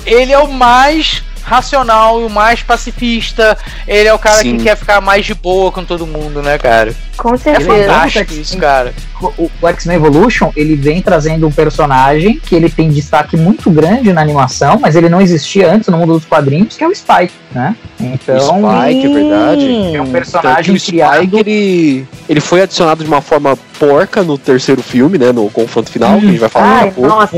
Ele é o mais racional e o mais pacifista. Ele é o cara Sim. que quer ficar mais de boa com todo mundo, né, cara? Com certeza. É fantástico isso, cara. O, o X-Men Evolution, ele vem trazendo um personagem que ele tem destaque muito grande na animação, mas ele não existia antes no mundo dos quadrinhos, que é o Spike, né? Então, o Spike, é verdade. É um personagem Spike, criado... ele, ele foi adicionado de uma forma porca no terceiro filme, né, no confronto final, hum. que a gente vai falar Ai, Nossa.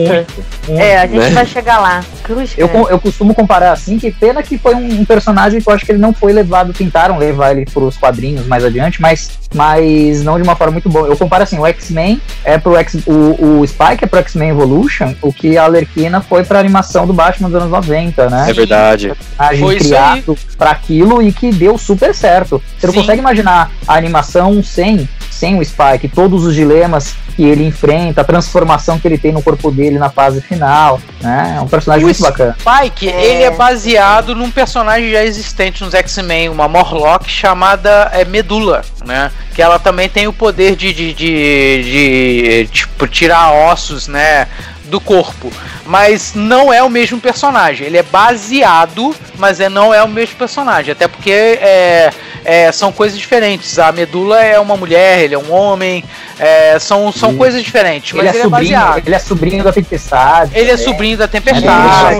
é, a gente né? vai chegar lá. Cruz, eu, eu costumo comparar assim, que pena que foi um, um, personagem que eu acho que ele não foi levado, tentaram levar ele para os quadrinhos mais adiante, mas, mas não de uma forma muito boa. Eu comparo assim, o X-Men é pro X, o, o Spike é pro X-Men Evolution, o que a Alerquina foi pra animação do Batman dos anos 90, né? É verdade. A gente foi criado para aquilo e que deu super certo. Você não Sim. consegue imaginar a animação sem sem o Spike, todos os dilemas que ele enfrenta, a transformação que ele tem no corpo dele na fase final, né? É um personagem o muito bacana. Spike, é... ele é baseado num personagem já existente nos X-Men, uma Morlock chamada é, Medula, né? Que ela também tem o poder de, de, de, de tipo, tirar ossos, né? Do corpo, mas não é o mesmo personagem. Ele é baseado, mas é, não é o mesmo personagem, até porque é, é, são coisas diferentes. A Medula é uma mulher, ele é um homem, é, são, são coisas diferentes, mas ele, é, ele é sobrinho, baseado. Ele é sobrinho da Tempestade. Ele é, sobrinho da Tempestade.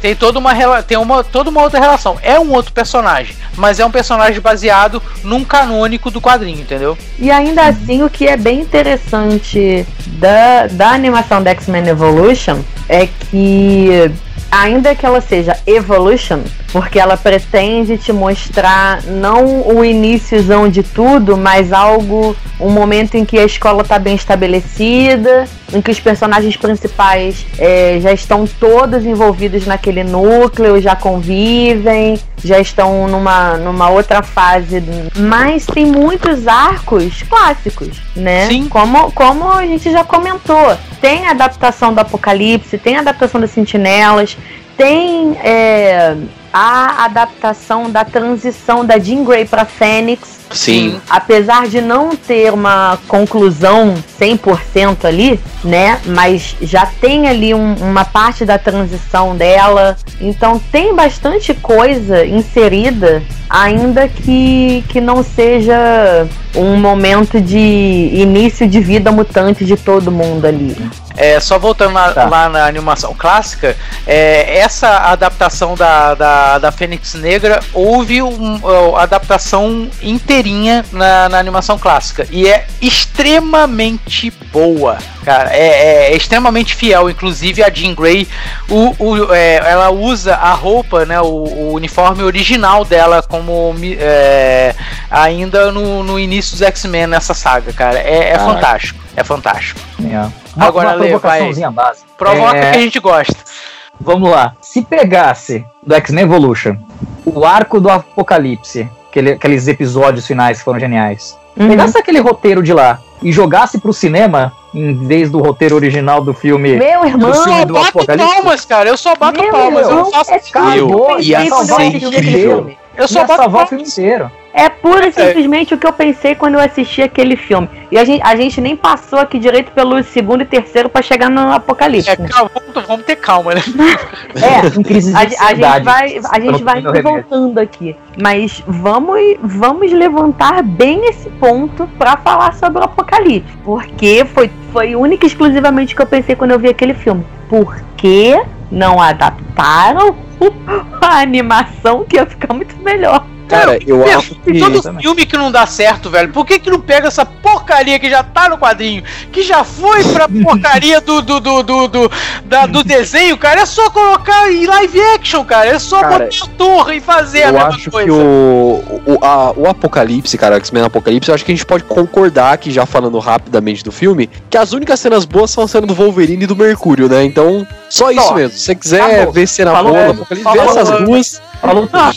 tem toda uma, tem uma, toda uma outra relação. É um outro personagem, mas é um personagem baseado num canônico do quadrinho, entendeu? E ainda assim, o que é bem interessante da, da animação da X-Men Evolution é que ainda que ela seja Evolution, porque ela pretende te mostrar não o iníciozão de tudo, mas algo, um momento em que a escola está bem estabelecida, em que os personagens principais é, já estão todos envolvidos naquele núcleo, já convivem, já estão numa, numa outra fase. Mas tem muitos arcos clássicos, né? Sim. Como, como a gente já comentou. Tem a adaptação do Apocalipse, tem a adaptação das Sentinelas, tem é, a adaptação da transição da Jean Grey para Fênix. Sim. Apesar de não ter uma conclusão 100% ali, né? Mas já tem ali um, uma parte da transição dela. Então tem bastante coisa inserida, ainda que, que não seja um momento de início de vida mutante de todo mundo ali. É, só voltando na, tá. lá na animação clássica, é, essa adaptação da, da, da Fênix Negra houve uma adaptação inteirinha na, na animação clássica e é extremamente boa, cara. É, é, é extremamente fiel, inclusive a Jean Grey, o, o, é, ela usa a roupa, né, o, o uniforme original dela como é, ainda no, no início dos X-Men nessa saga, cara. É fantástico, é fantástico. Yeah. Uma, Agora, uma provocaçãozinha vai. básica. Provoca é... que a gente gosta. Vamos lá. Se pegasse do X-Men Evolution o arco do Apocalipse, aquele, aqueles episódios finais que foram geniais, Uhum. pegasse aquele roteiro de lá e jogasse pro cinema, em vez do roteiro original do filme. Meu irmão, Do filme Eu do bato Apocalipse? palmas, cara. Eu só bato meu palmas. Eu não irmão, faço é que eu ia quando eu ser assisti aquele incrível. filme. Eu só ia bato salvar o palmas. filme inteiro. É pura e simplesmente o que eu pensei quando eu assisti aquele filme. E a gente, a gente nem passou aqui direito pelo segundo e terceiro pra chegar no Apocalipse. É, calma, vamos, vamos ter calma, né? É, em crise de A, a gente ansiedade. vai, a gente vai voltando aqui. Mas vamos, vamos levantar bem esse ponto pra falar sobre o Apocalipse. Porque foi, foi única e exclusivamente o que eu pensei quando eu vi aquele filme. Por que não adaptaram a animação que ia ficar muito melhor? Cara, eu Meu, acho que. todo também. filme que não dá certo, velho, por que que não pega essa porcaria que já tá no quadrinho, que já foi pra porcaria do, do, do, do, do, da- do desenho, cara? É só colocar em live action, cara. É só Cara, botar a torre e fazer a Eu mesma acho coisa. que o, o, a- o Apocalipse, cara, X-Men Apocalipse, eu acho que a gente pode concordar aqui, já falando rapidamente do filme, que as únicas cenas boas são a cena do Wolverine e do Mercúrio, né? Então, só isso Só. mesmo. Se você quiser ver cena boa do é, Apocalipse, vê essas duas. Falou tudo. Ah,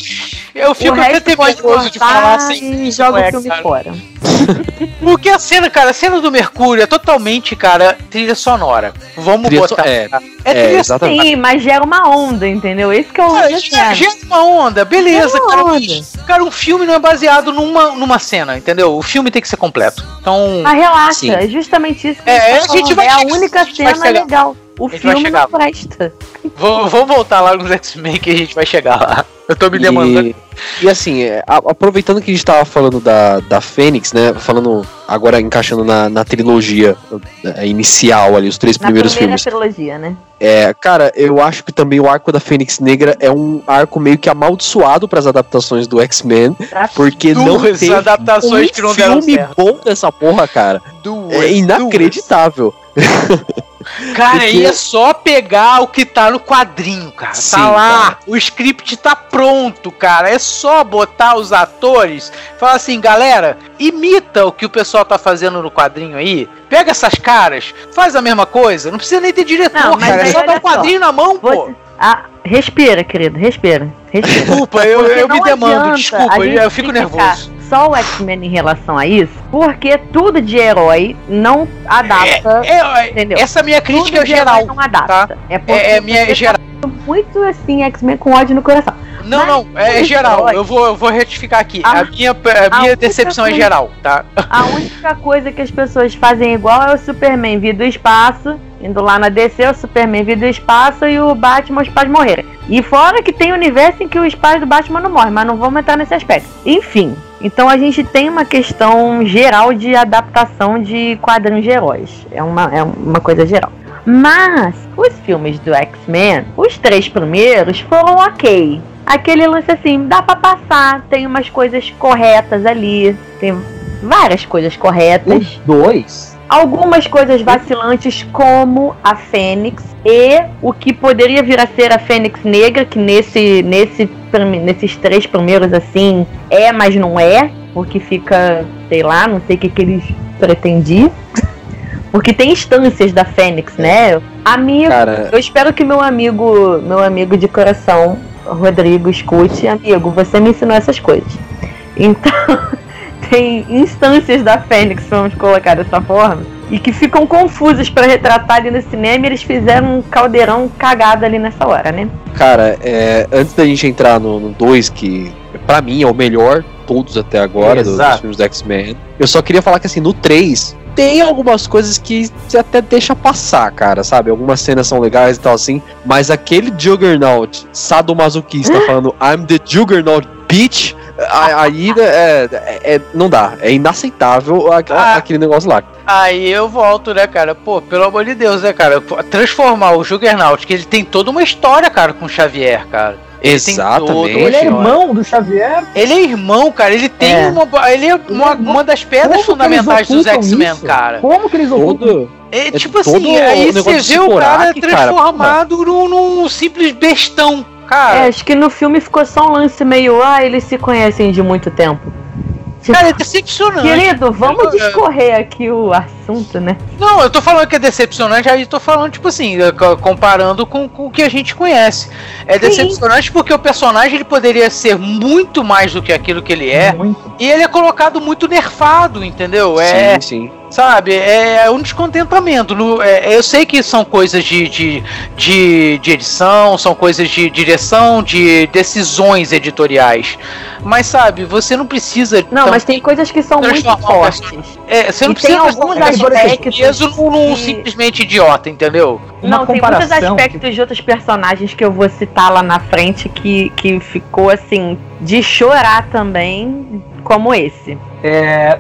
eu fico o até temeroso de falar sem e joga é, o filme cara. fora. Porque a cena, cara, a cena do Mercúrio é totalmente, cara, trilha sonora. Vamos Trilha botar. so- é, cara. é, trilha exatamente. Sim, mas gera uma onda, entendeu? Esse que é o Cara, gera, gera uma onda, beleza, Gera uma cara. onda. Cara, um filme não é baseado numa, numa cena, entendeu? O filme tem que ser completo. Então. Mas relaxa, Sim. é justamente isso que É, a a gente, gente tá vai falando. É a única a gente vai cena chegar. legal. O A filme não presta. Vamos, vamos voltar lá nos X-Men que a gente vai chegar lá. Eu tô me demandando. E, e assim, é, a- aproveitando que a gente tava falando da, da Fênix, né? Falando agora encaixando na, na trilogia é, inicial ali, os três Na primeiros primeira filmes. trilogia, né? É, cara, eu acho que também o arco da Fênix Negra é um arco meio que amaldiçoado pras adaptações do X-Men, porque não Duas teve adaptações um que não deram filme certo. bom dessa porra, cara. Duas, É inacreditável. duas. Cara, Porque- aí é só pegar o que tá no quadrinho, cara. Sim, tá lá, cara. o script tá pronto, cara. É só botar os atores, falar assim, galera, imita o que o pessoal tá fazendo no quadrinho aí. Pega essas caras, faz a mesma coisa. Não precisa nem ter diretor, Não, cara. É só dar um quadrinho na mão, pô. Ah, respira, querido, respira. respira. Desculpa, eu, eu me demando, desculpa, eu, fico criticar nervoso. Só o X-Men em relação a isso, porque tudo de herói não adapta. É, é, Entendeu? essa minha crítica tudo é geral. não adapta. É, porque É, é minha você geral. tá muito assim, X-Men com ódio no coração. Não, Mas não, é, é geral. herói. Eu vou, eu vou retificar aqui. A- A, minha, a a minha única decepção é coisa- geral, tá? A única coisa que as pessoas fazem igual é o Superman vir do espaço, indo lá na DC, o Superman vir do espaço e o Batman, os pais morrerem. E fora que tem universo em que os pais do Batman não morrem, mas não vamos entrar nesse aspecto. Enfim, então a gente tem uma questão geral de adaptação de quadrinhos de heróis. É uma, é uma coisa geral. Mas os filmes do X-Men, os três primeiros foram ok. Aquele lance assim, dá pra passar, tem umas coisas corretas ali, tem várias coisas corretas, Os dois. Algumas coisas vacilantes como a Fênix e o que poderia vir a ser a Fênix Negra, que nesse, nesse nesses três primeiros assim é, mas não é, porque fica, sei lá, não sei o que, que eles pretendiam. Porque tem instâncias da Fênix, né? Amigo, Cara, eu espero que meu amigo, meu amigo de coração, Rodrigo, escute, amigo, você me ensinou essas coisas. Então, tem instâncias da Fênix, vamos colocar dessa forma, e que ficam confusas para retratar ali no cinema, e eles fizeram um caldeirão cagado ali nessa hora, né? cara, é, antes da gente entrar no 2, que pra mim é o melhor todos até agora do- dos Exato. filmes do X-Men, eu só queria falar que assim, no 3 tem algumas coisas que você até deixa passar, cara, sabe? Algumas cenas são legais e tal assim, mas aquele Juggernaut sadomasoquista falando I'm the Juggernaut, bitch, aí é, é- é- não dá, é inaceitável a- a- Ah. aquele negócio lá. Aí eu volto, né, cara? Pô, pelo amor de Deus, né, cara? Transformar o Juggernaut, que ele tem toda uma história, cara, com o Xavier, cara. Ele tem Exatamente. Ele é irmão do Xavier. Ele é irmão, cara. Ele tem É. uma. Ele é uma, uma das pedras Como fundamentais dos X-Men, cara. Como que eles ocultam? É, É tipo todo assim, aí você vê o cara cara, transformado num, num simples bestão, É, cara. acho que no filme ficou só um lance meio, ah, eles se conhecem de muito tempo. Tipo, Cara, é decepcionante. Querido, vamos Eu- discorrer aqui o assunto, né? Não, eu tô falando que é decepcionante, aí tô falando, tipo assim, co- comparando com, com o que a gente conhece. É Sim. decepcionante porque o personagem ele poderia ser muito mais do que aquilo que ele é. Muito. E ele é colocado muito nerfado, entendeu? É, Sim, sim. Sabe, é um descontentamento. No- é- eu sei que são coisas de, de, de, de edição, são coisas de direção, de decisões editoriais. Mas, sabe, você não precisa. Não, tam- mas tem coisas que são muito fortes. é, você não e precisa tem alguns aspectos preso num, num que- simplesmente idiota, entendeu? Uma Não, tem muitos aspectos de outros personagens que eu vou citar lá na frente que, que ficou assim, de chorar também, como esse. É,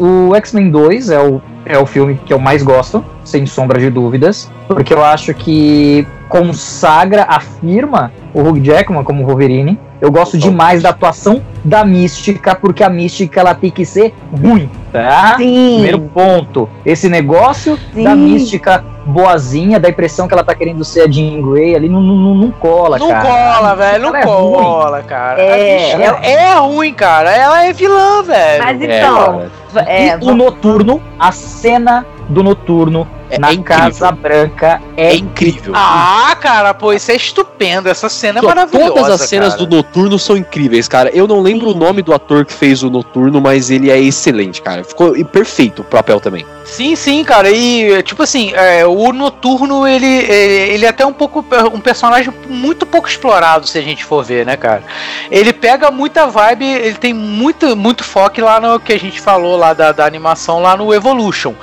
o X-Men 2 é o, é o filme que eu mais gosto, sem sombra de dúvidas, porque eu acho que consagra, afirma o Hugh Jackman como Wolverine. Eu gosto demais da atuação da Mística, porque a Mística ela tem que ser ruim, tá? Sim. Primeiro ponto. Esse negócio Sim. da mística boazinha, da impressão que ela tá querendo ser a Jean Grey ali, não, não, não cola, Não cara. cola, velho, não Ela é ruim. cola, cara. É, A bicha ela é, ruim, cara. Ela é vilã, velho. Mas É, então, cara. é, e o noturno, a cena do noturno É, na é incrível. Casa Branca é, É incrível. Ah, cara, pô, isso é estupendo. Essa cena é Pô, maravilhosa. Todas as cenas cara. do Noturno são incríveis, cara. Eu não lembro o nome do ator que fez o Noturno, mas ele é excelente, cara. Ficou perfeito o papel também. Sim, sim, cara. E, tipo assim, é, o Noturno, ele, é, ele é até um pouco um personagem muito pouco explorado, se a gente for ver, né, cara? Ele pega muita vibe, ele tem muito, muito foco lá no que a gente falou lá da, da animação, lá no Evolution.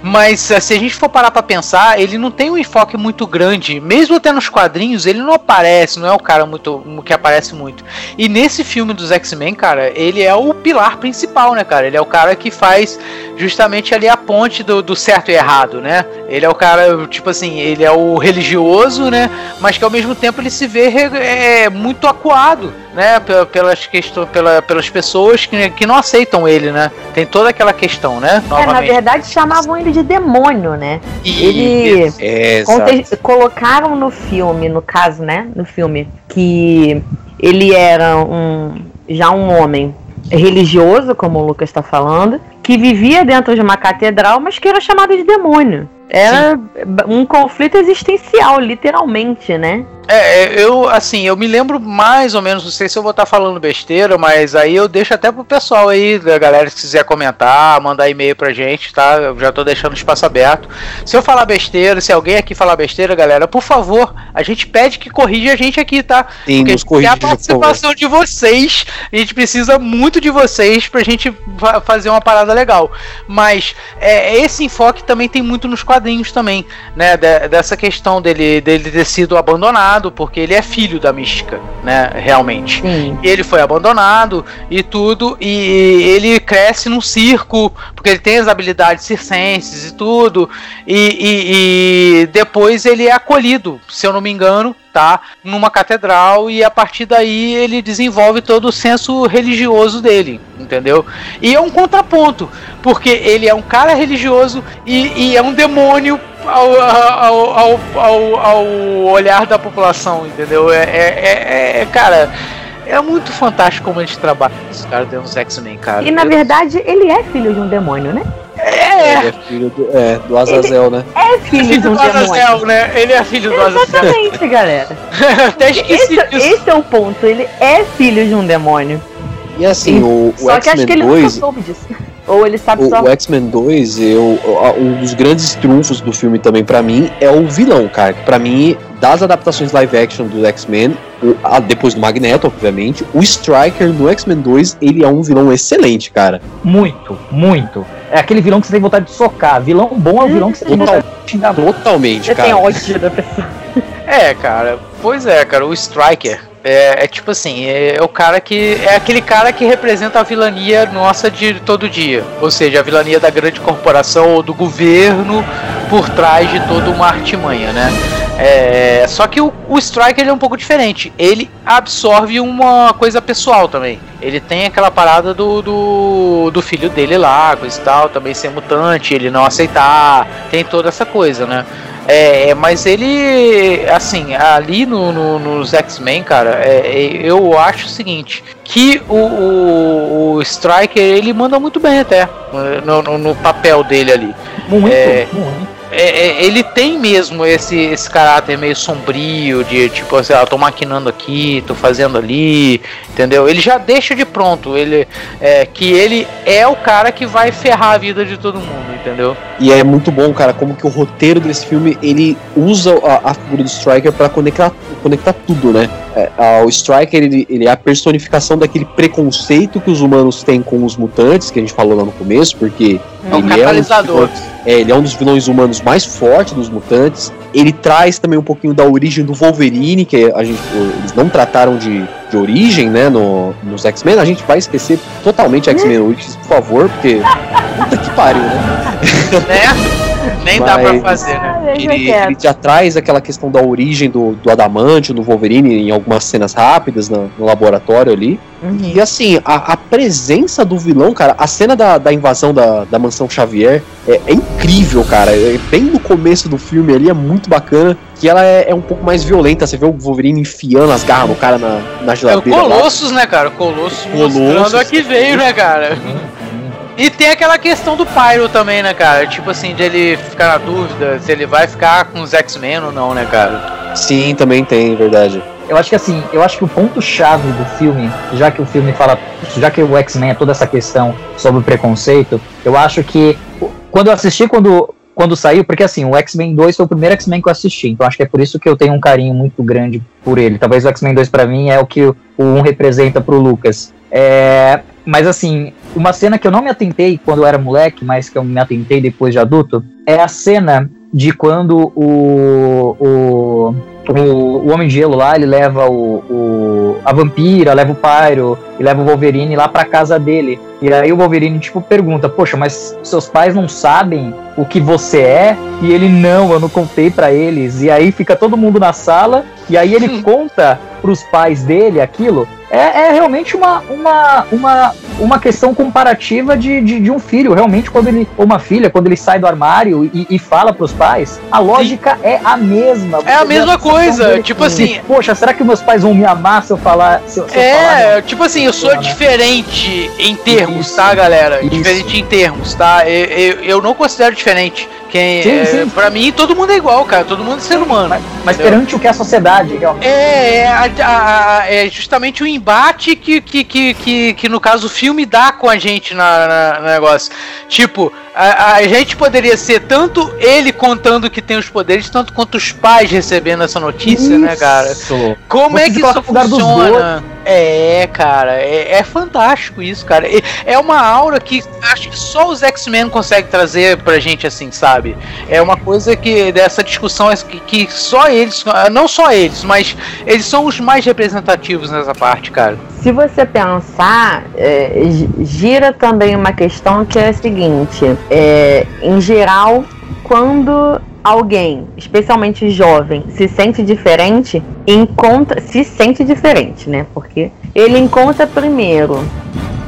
Mas eh, se a gente for parar pra pensar, ele não tem um enfoque muito grande. Mesmo até nos quadrinhos, ele não aparece, não é o cara muito que aparece muito. E nesse filme dos X-Men, cara, ele é o pilar principal, né, cara? Ele é o cara que faz justamente ali a ponte do, do certo e errado, né? Ele é o cara, tipo assim, ele é o religioso, né? Mas que ao mesmo tempo ele se vê é, muito acuado, né? pe- Pelas, questões, pela, pelas pessoas que, que não aceitam ele, né? Tem toda aquela questão, né? é, na verdade chamavam ele de demônio, né? E- Ele É, colocaram no filme, no caso, né, no filme, que ele era um já um homem religioso, como o Lucas está falando, que vivia dentro de uma catedral, mas que era chamado de demônio. Era um conflito existencial, literalmente, né? É, eu, assim, eu me lembro mais ou menos, não sei se eu vou estar falando besteira, mas aí eu deixo até pro pessoal aí, da galera que quiser comentar, mandar e-mail pra gente, tá? Eu já tô deixando o espaço aberto. Se eu falar besteira, se alguém aqui falar besteira, galera, por favor, a gente pede que corrija a gente aqui, tá? Sim, Porque nos é a participação de vocês. A gente precisa muito de vocês pra gente fa- fazer uma parada legal. Mas é, esse enfoque também tem muito nos quadrinhos também, né? De- dessa questão dele, dele ter sido abandonado, porque ele é filho da mística, né? Realmente. Sim. E ele foi abandonado e tudo, e ele cresce num circo, porque ele tem as habilidades circenses e tudo, e, e- e depois ele é acolhido, se eu não me engano, tá? Numa catedral, e a partir daí ele desenvolve todo o senso religioso dele, entendeu? E é um contraponto, porque ele é um cara religioso e, e é um demônio ao, ao, ao, ao, ao olhar da população, entendeu? É, é, é- é- cara, é muito fantástico como a gente trabalha esse cara dentro dos X-Men, cara. E na verdade, ele é filho de um demônio, né? É, Ele é filho do, é, do Azazel, né? É filho, filho de um do Azazel, demônio. né? Ele é filho do Azazel. Exatamente, galera. Até esqueci Esse, disso. esse é o ponto. Ele é filho de um demônio. E assim, o, o Só que acho que ele X-Men nunca 2, soube disso. Ou ele sabe o, só. o X-Men 2, eu, um dos grandes trunfos do filme também pra mim é o vilão, cara. Pra mim, das adaptações live action do X-Men, depois do Magneto, obviamente, o Striker no X-Men 2, ele é um vilão excelente, cara. Muito, muito. É aquele vilão que você tem vontade de socar. Vilão bom é o vilão que você tem vontade de xingar. Totalmente, Você tem cara. ódio da pessoa. É, cara, pois é, cara, o Striker é, é tipo assim, é, o cara que. É aquele cara que representa a vilania nossa de todo dia. Ou seja, a vilania da grande corporação ou do governo por trás de toda uma artimanha, né? É, só que o, o Striker é um pouco diferente. Ele absorve uma coisa pessoal também. Ele tem aquela parada do, do, do filho dele lá, coisa e tal, também ser mutante, ele não aceitar. Tem toda essa coisa, né? É, mas ele, assim, ali no, no nos X-Men, cara, é, é, eu acho o seguinte, que o, o, o, Striker, ele manda muito bem até, no, no, no papel dele ali. Muito, é, muito é, é, ele tem mesmo esse, esse caráter meio sombrio, de tipo assim, ah, tô maquinando aqui, tô fazendo ali, entendeu? Ele já deixa de pronto, ele é, que ele é o cara que vai ferrar a vida de todo mundo, entendeu? E é muito bom, cara, como que o roteiro desse filme ele usa a, a figura do Striker para conectar, conectar tudo, né? É, o Striker ele, ele é a personificação daquele preconceito que os humanos têm com os mutantes, que a gente falou lá no começo, porque é um catalisador. É, ele é um dos vilões humanos mais fortes dos mutantes. Ele traz também um pouquinho da origem do Wolverine, que a gente, eles não trataram de, de origem, né, no, nos X-Men. A gente vai esquecer totalmente X-Men Origins, por favor, porque. Puta que pariu, né? né? Nem Mas, dá pra fazer, né? Ele, ele, já traz aquela questão da origem do, do Adamante, do Wolverine, em algumas cenas rápidas no, no laboratório ali. Uhum. E assim, a, a, presença do vilão, cara, a cena da, da invasão da, da mansão Xavier é, é incrível, cara. É, bem no começo do filme ali, é muito bacana. Que ela é, é, um pouco mais violenta. Você vê o Wolverine enfiando as garras no cara na, na geladeira. É o Colossus, lá. né, cara? O Colossus, Colossus mostrando a que veio, né, cara? E tem aquela questão do Pyro também, né, cara? Tipo assim, de ele ficar na dúvida se ele vai ficar com os X-Men ou não, né, cara? Sim, também tem, verdade. Eu acho que assim, eu acho que o ponto-chave do filme, já que o filme fala, já que o X-Men é toda essa questão sobre o preconceito, eu acho que quando eu assisti, quando, quando saiu, porque assim, o X-Men 2 foi o primeiro X-Men que eu assisti, então acho que é por isso que eu tenho um carinho muito grande por ele. Talvez o X-Men 2 para mim é o que o 1 representa pro Lucas. É, mas assim, uma cena que eu não me atentei quando eu era moleque, mas que eu me atentei depois de adulto, é a cena de quando o, o, o, o Homem de Gelo lá, ele leva o, o, a vampira, leva o Pyro e leva o Wolverine lá pra casa dele. E aí o Wolverine, tipo, pergunta, poxa, mas seus pais não sabem o que você é? E ele, não, eu não contei para eles. E aí fica todo mundo na sala, e aí ele conta pros pais dele aquilo, é, é, realmente uma, uma, uma, uma questão comparativa de, de, de, um filho. Realmente, quando ele, ou uma filha, quando ele sai do armário e, e fala pros pais, a lógica Sim. é a mesma. É a mesma coisa. Tipo assim. Poxa, será que meus pais vão me amar se eu falar. Se se é, eu falar, tipo assim, eu sou diferente em termos, Isso. tá, galera? Isso. Diferente em termos, tá? Eu, eu, eu não considero diferente. Quem, sim, é, sim. Pra mim, todo mundo é igual, cara. Todo mundo é ser humano. Mas, mas perante o que é a sociedade, realmente. É, é, a, a, é justamente o embate que, que, que, que, que, no caso, o filme dá com a gente na, na, no negócio. Tipo, a, a, gente poderia ser tanto ele contando que tem os poderes, tanto quanto os pais recebendo essa notícia, isso. né, cara? Como Você é que isso funciona? É, cara, é, é, fantástico isso, cara. É, é uma aura que acho que só os X-Men conseguem trazer pra gente assim, sabe? É uma coisa que dessa discussão é que, que só eles, não só eles, mas eles são os mais representativos nessa parte, cara. Se você pensar, é, gira também uma questão que é a seguinte: é, em geral, quando alguém, especialmente jovem, se sente diferente, encontra, se sente diferente, né? Porque ele encontra primeiro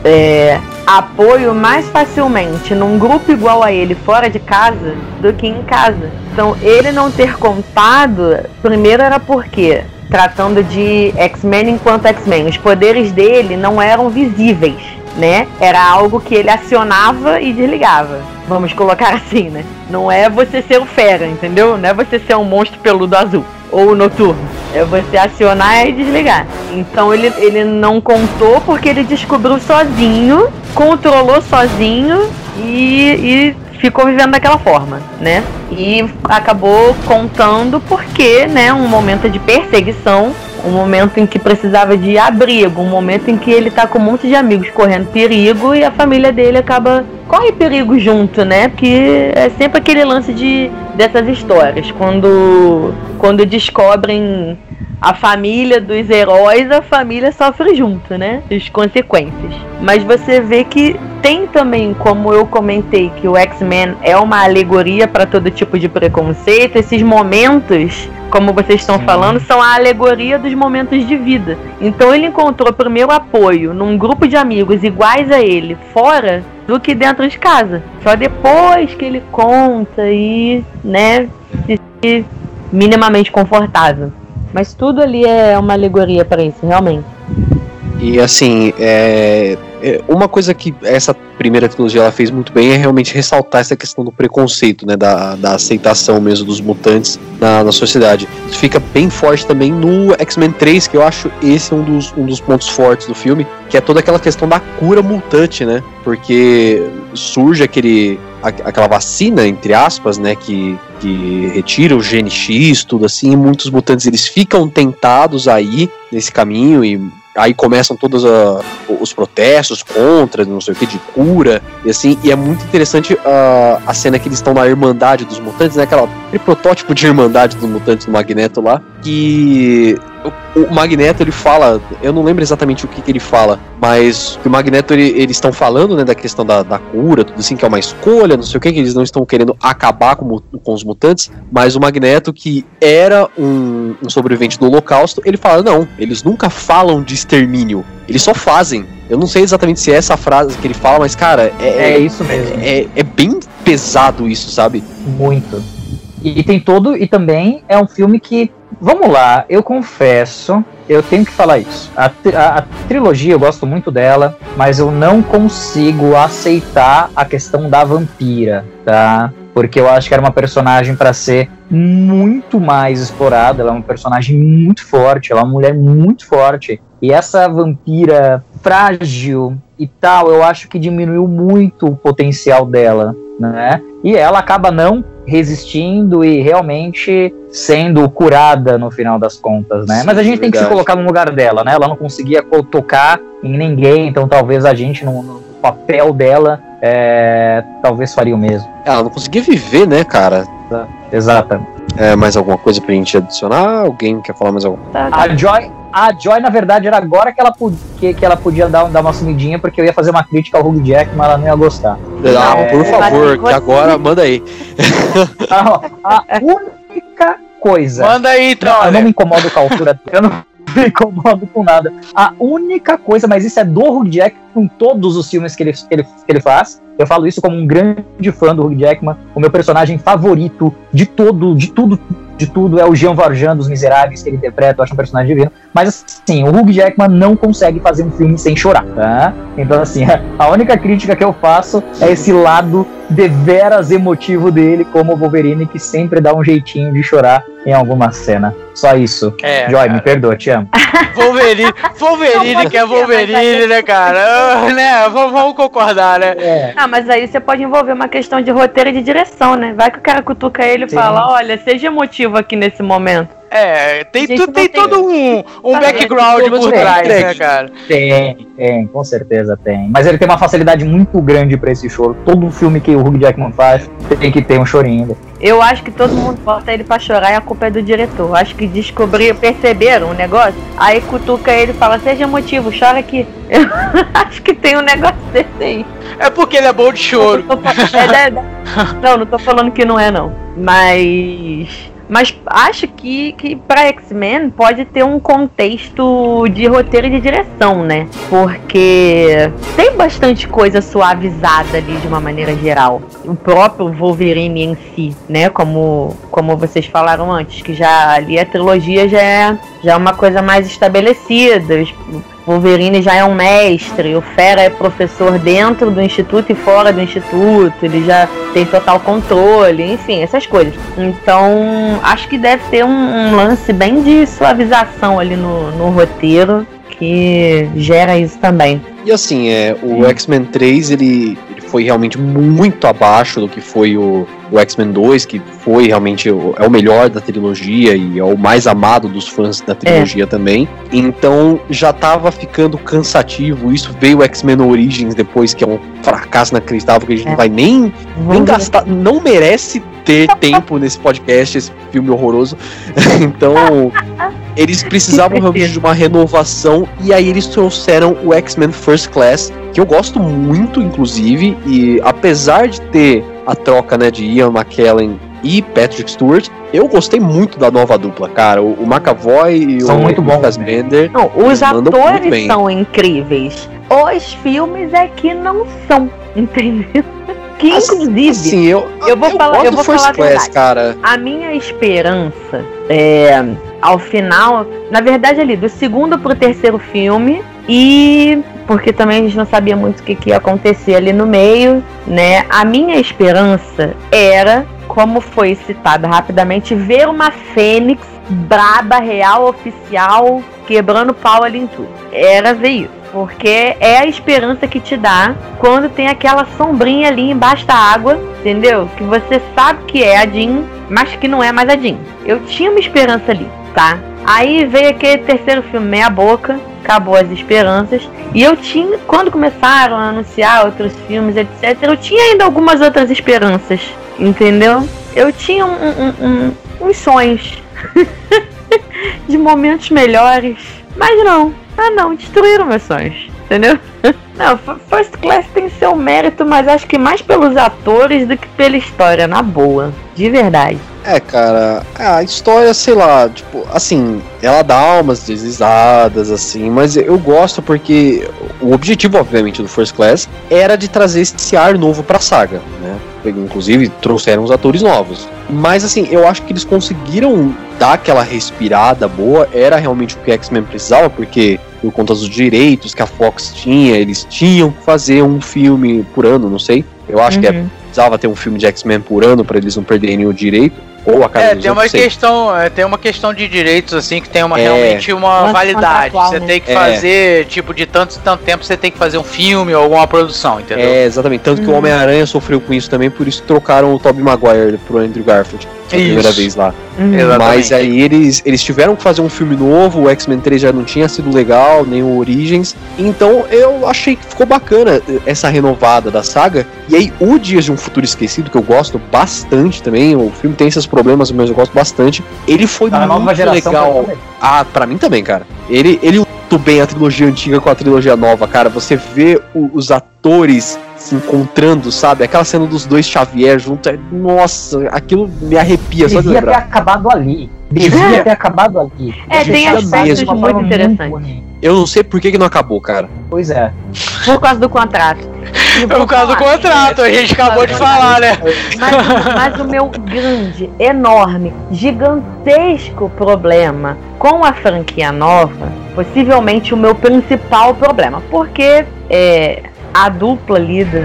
é, apoio mais facilmente num grupo igual a ele fora de casa do que em casa. Então, ele não ter contado, primeiro era porque tratando de X-Men enquanto X-Men, os poderes dele não eram visíveis né? Era algo que ele acionava e desligava. Vamos colocar assim, né? Não é você ser o fera, entendeu? Não é você ser um monstro peludo azul ou noturno. É você acionar e desligar. Então ele, ele não contou porque ele descobriu sozinho, controlou sozinho e, e ficou vivendo daquela forma, né? E acabou contando porque, né, um momento de perseguição um momento em que precisava de abrigo, um momento em que ele tá com um monte de amigos correndo perigo e a família dele acaba corre perigo junto, né? Porque é sempre aquele lance de dessas histórias, quando quando descobrem a família dos heróis, a família sofre junto, né? As consequências. Mas você vê que tem também, como eu comentei, que o X-Men é uma alegoria para todo tipo de preconceito, esses momentos como vocês estão Sim. falando, são a alegoria dos momentos de vida. Então ele encontrou primeiro apoio num grupo de amigos iguais a ele, fora do que dentro de casa. Só depois que ele conta e, né, se minimamente confortável. Mas tudo ali é uma alegoria para isso, realmente. E assim, é, é, uma coisa que essa primeira trilogia ela fez muito bem é realmente ressaltar essa questão do preconceito, né, da, da aceitação mesmo dos mutantes na, na sociedade. Isso fica bem forte também no X-Men 3, que eu acho esse um dos, um dos pontos fortes do filme, que é toda aquela questão da cura mutante, né, porque surge aquele aquela vacina, entre aspas, né, que, que retira o gene X, tudo assim, e muitos mutantes eles ficam tentados aí nesse caminho e aí começam todos a, os protestos contra, não sei o que, de cura, e assim, e é muito interessante a, a cena que eles estão na Irmandade dos Mutantes, né, aquela, aquele protótipo de Irmandade dos Mutantes do Magneto lá, que o Magneto ele fala, eu não lembro exatamente o que, que ele fala, mas o Magneto ele, eles estão falando né, da questão da, da, cura, tudo assim, que é uma escolha, não sei o que, que eles não estão querendo acabar com, com os mutantes, mas o Magneto, que era um, um, sobrevivente do Holocausto, ele fala: não, eles nunca falam de extermínio, eles só fazem. Eu não sei exatamente se é essa frase que ele fala, mas cara, é, é, é isso mesmo. É, é bem pesado isso, sabe? Muito. E tem todo, e também é um filme que Vamos lá, eu confesso, eu tenho que falar isso. A, a, a, trilogia eu gosto muito dela, mas eu não consigo aceitar a questão da vampira, tá? Porque eu acho que era uma personagem para ser muito mais explorada. Ela é uma personagem muito forte, ela é uma mulher muito forte. E essa vampira frágil e tal, eu acho que diminuiu muito o potencial dela, né? E ela acaba não resistindo e realmente sendo curada no final das contas, né? Sim, Mas a gente tem que se colocar no lugar dela, né? Ela não conseguia tocar em ninguém, então talvez a gente no, no papel dela é, talvez faria o mesmo. Ela não conseguia viver, né, cara? Exatamente. É, mais alguma coisa pra gente adicionar? Alguém quer falar mais alguma coisa? A Joy, a Joy, na verdade, era agora que ela, que, que ela podia dar, dar uma sumidinha, porque eu ia fazer uma crítica ao Hugh Jack, mas ela não ia gostar. Ah, é, por favor, que agora manda aí. a única coisa. Manda aí, então. Eu não me incomodo com a altura. Eu não me incomodo com nada. A única coisa, mas isso é do Hugh Jack com todos os filmes que ele, que ele, que ele faz. Eu falo isso como um grande fã do Hugh Jackman, o meu personagem favorito de todo, de tudo, de tudo é o Jean Valjean dos Miseráveis que ele interpreta, eu acho um personagem divino. Mas assim, o Hugh Jackman não consegue fazer um filme sem chorar, tá? Então assim, a única crítica que eu faço é esse lado deveras emotivo dele como Wolverine que sempre dá um jeitinho de chorar em alguma cena. Só isso. É, Joy, cara. me perdoa, te amo. Wolverine, Wolverine que é Wolverine, né, cara? né? Vamos, vamos, concordar, né? É. Ah, mas aí você pode envolver uma questão de roteiro e de direção, né? Vai que o cara cutuca ele e fala, olha, seja emotivo aqui nesse momento. É, tem, tu, tem, tem, todo um, um background por trás, né, cara? Tem, tem, com certeza tem. Mas ele tem uma facilidade muito grande pra esse choro. Todo filme que o Hugh Jackman faz tem que ter um chorinho. Eu acho que todo mundo bota ele pra chorar e a culpa é do diretor. Acho que descobriram, perceberam o negócio. Aí cutuca ele e fala: Seja motivo, chora aqui. Eu acho que tem um negócio desse aí. É porque ele é bom de choro. Não, é, é, não, não tô falando que não é, não. Mas mas acho que, que para X-Men pode ter um contexto de roteiro e de direção, né? Porque tem bastante coisa suavizada ali de uma maneira geral. O próprio Wolverine em si, né? Como, como vocês falaram antes, que já ali a trilogia já é, já é uma coisa mais estabelecida. Wolverine já é um mestre, o Fera é professor dentro do instituto e fora do instituto, ele já tem total controle, enfim, essas coisas. Então, acho que deve ter um, um lance bem de suavização ali no, no roteiro que gera isso também. E assim, é, o X-Men 3, ele, ele foi realmente muito abaixo do que foi o, o X-Men 2, que foi realmente o, é o melhor da trilogia e é o mais amado dos fãs da trilogia é. também. Então já tava ficando cansativo. Isso veio o X-Men Origins depois, que é um fracasso inacreditável que a gente é. não vai nem, nem gastar, não merece ter tempo nesse podcast, esse filme horroroso. então, eles precisavam realmente de uma renovação e aí eles trouxeram o X-Men First Class, que eu gosto muito, inclusive, e apesar de ter a troca né, de Ian McKellen e Patrick Stewart, eu gostei muito da nova dupla, cara. O, o McAvoy e são o muito Lucas Bender. Não, os atores são incríveis. Os filmes é que não são, entendeu? Que inclusive, Assim, eu, Eu vou falar- gosto eu vou falar a Class, verdade. cara. a minha esperança é ao final, na verdade ali, do segundo pro terceiro filme e porque também a gente não sabia muito o que, que ia acontecer ali no meio, né? A minha esperança era, como foi citado rapidamente, ver uma Fênix braba, real, oficial, quebrando pau ali em tudo. Era ver isso. Porque é a esperança que te dá quando tem aquela sombrinha ali embaixo da água, entendeu? Que você sabe que é a Jean, mas que não é mais a Jean. Eu tinha uma esperança ali, tá? Aí veio aquele terceiro filme, meia boca, acabou as esperanças. E eu tinha, quando começaram a anunciar outros filmes, etc., eu tinha ainda algumas outras esperanças, entendeu? Eu tinha um- um- um- uns sonhos de momentos melhores, mas não. Ah, não, destruíram meus sonhos, entendeu? Não, First Class tem seu mérito, mas acho que mais pelos atores do que pela história, na boa. De verdade. É, cara, a história, sei lá, tipo, assim, ela dá umas deslizadas, assim, mas eu gosto porque o objetivo, obviamente, do First Class era de trazer esse ar novo pra saga, né? Inclusive, trouxeram os atores novos. Mas, assim, eu acho que eles conseguiram dar aquela respirada boa, era realmente o que X-Men precisava, porque por conta dos direitos que a Fox tinha, eles tinham que fazer um filme por ano, não sei. Eu acho que é Uhum. precisava ter um filme de X-Men por ano pra eles não perderem o direito. Ou a cada É, tem uma questão, é, tem uma questão de direitos assim que tem uma É. realmente uma validade. Você né? tem que É. fazer, tipo, de tanto em tanto tempo você tem que fazer um filme ou alguma produção, entendeu? É, exatamente. Tanto que o Uhum. Homem-Aranha sofreu com isso também, por isso trocaram o Tobey Maguire pro Andrew Garfield. A primeira Isso. vez lá. Uhum. Exato. Mas aí eles, eles tiveram que fazer um filme novo, o X-Men 3 já não tinha sido legal, nem o Origins. Então eu achei que ficou bacana essa renovada da saga. E aí o Dias de um Futuro Esquecido, que eu gosto bastante também, o filme tem esses problemas, mas eu gosto bastante. Ele foi A muito legal. também. Ah, pra mim também, cara. Ele, ele muito bem a trilogia antiga com a trilogia nova, cara. Você vê os atores se encontrando, sabe? Aquela cena dos dois Xavier junto. é- Nossa, aquilo me arrepia só de Devia ter lembrar. acabado ali. Devia ter acabado ali. É, tem Devia aspectos muito interessantes. Eu não sei por que, que não acabou, cara. Pois é. Por causa do contrato. É por causa do contrato, a gente acabou de falar, né? Mas, mas o meu grande, enorme, gigantesco problema com a franquia nova, possivelmente o meu principal problema, porque é, a dupla ali do,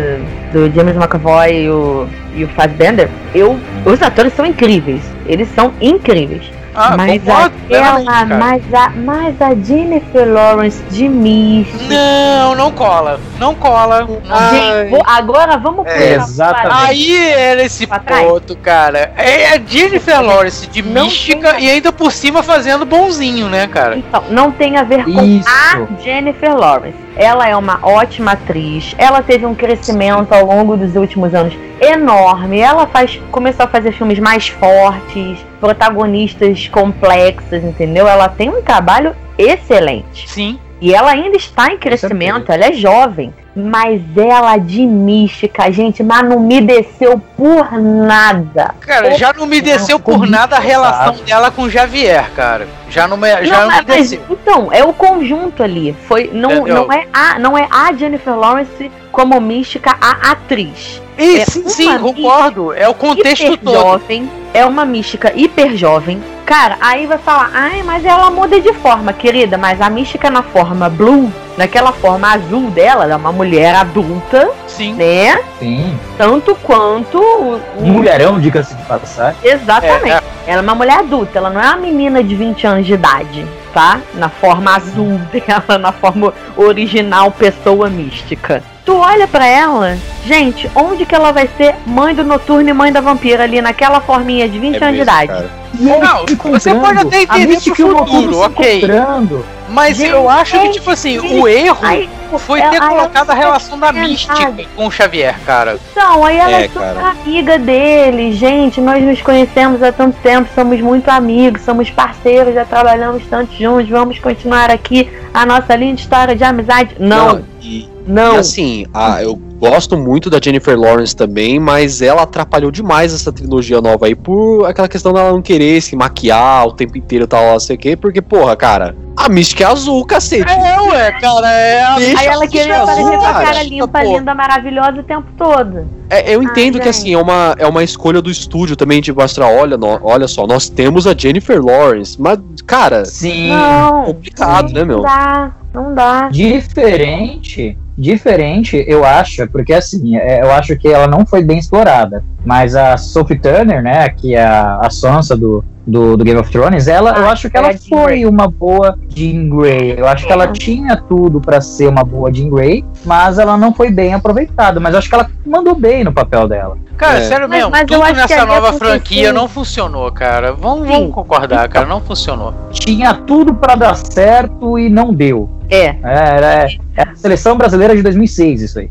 do James McAvoy e o, e o Fassbender, eu, os atores são incríveis, eles são incríveis. Ah, mas aquela, mas a, mas a Jennifer Lawrence de Misty. Não, não cola. Não cola. Gente, vou- agora vamos É, exatamente. Aí era esse Pra trás. ponto, cara. É a Jennifer Lawrence de Não mística tem- e ainda por cima fazendo bonzinho, né, cara? Então, não tem a ver com Isso. a Jennifer Lawrence. Ela é uma ótima atriz. Ela teve um crescimento ao longo dos últimos anos enorme. Ela faz, começou a fazer filmes mais fortes, protagonistas complexas, entendeu? Ela tem um trabalho excelente. Sim. E ela ainda está em crescimento, ela é jovem. Mas ela de mística, gente, mas não me desceu por nada. Cara, já não me desceu por nada a relação dela com o Javier, cara. Já não me, já não, não me mas, mas, desceu. então, é o conjunto ali. Foi, não, Entendeu? não, é a, não é a Jennifer Lawrence como mística, a atriz. E, é sim, concordo. É o contexto hiper todo. jovem, é uma mística hiper jovem. Cara, aí vai falar, ai, mas ela muda de forma, querida, mas a mística na forma blue, naquela forma azul dela, ela é uma mulher adulta, Sim. né? Sim. Tanto quanto o, o- mulherão, diga-se de passagem. Exatamente. É, Ela é uma mulher adulta, ela não é uma menina de 20 anos de idade, tá? Na forma azul dela, na forma original pessoa mística. Tu olha pra ela, gente, onde que ela vai ser mãe do noturno e mãe da vampira ali naquela forminha de 20 É anos de idade? cara. Não, você pode até entender Mística pro o Noturno futuro, se ok. Mas Gente, eu acho que, tipo assim, o erro Aí, foi ela- ter aí colocado a ela- relação da sabe? mística com o Xavier, cara. Então, aí ela é, É, super amiga dele, gente. Nós nos conhecemos há tanto tempo, somos muito amigos, somos parceiros, já trabalhamos tanto juntos. Vamos continuar aqui a nossa linda história de amizade. Não, e, não. e assim, a- eu gosto muito da Jennifer Lawrence também, mas ela atrapalhou demais essa trilogia nova aí por aquela questão dela não querer se maquiar o tempo inteiro e tal, não sei o quê, porque, porra, cara, a mística é azul, cacete. É, ué, cara. É a Deixa Aí ela queria azul, aparecer com a cara. limpa, Pô. linda, maravilhosa o tempo todo. É, eu entendo Ai, que assim, é uma, é uma escolha do estúdio também de mostrar, olha, nó- olha só, nós temos a Jennifer Lawrence, mas, cara, Sim. Não. complicado, né, meu? Não dá, não dá. Diferente, diferente, eu acho, porque assim, é, eu acho que ela não foi bem explorada. Mas a Sophie Turner, né, que é a, a Sansa do, do, do Game of Thrones, ela, eu Ah, acho que é ela Jean foi Grey. uma boa Jean Grey. Eu acho que ela É. tinha tudo pra ser uma boa Jean Grey, mas ela não foi bem aproveitada. Mas eu acho que ela mandou bem no papel dela. Cara, É. sério Mas- mesmo, mas eu tudo nessa ali nova aconteceu- franquia não funcionou, cara. Vamos, Sim. vamos concordar, cara, não funcionou. Tinha tudo pra dar certo e não deu. É. É, era, é a seleção brasileira de 2006, isso aí.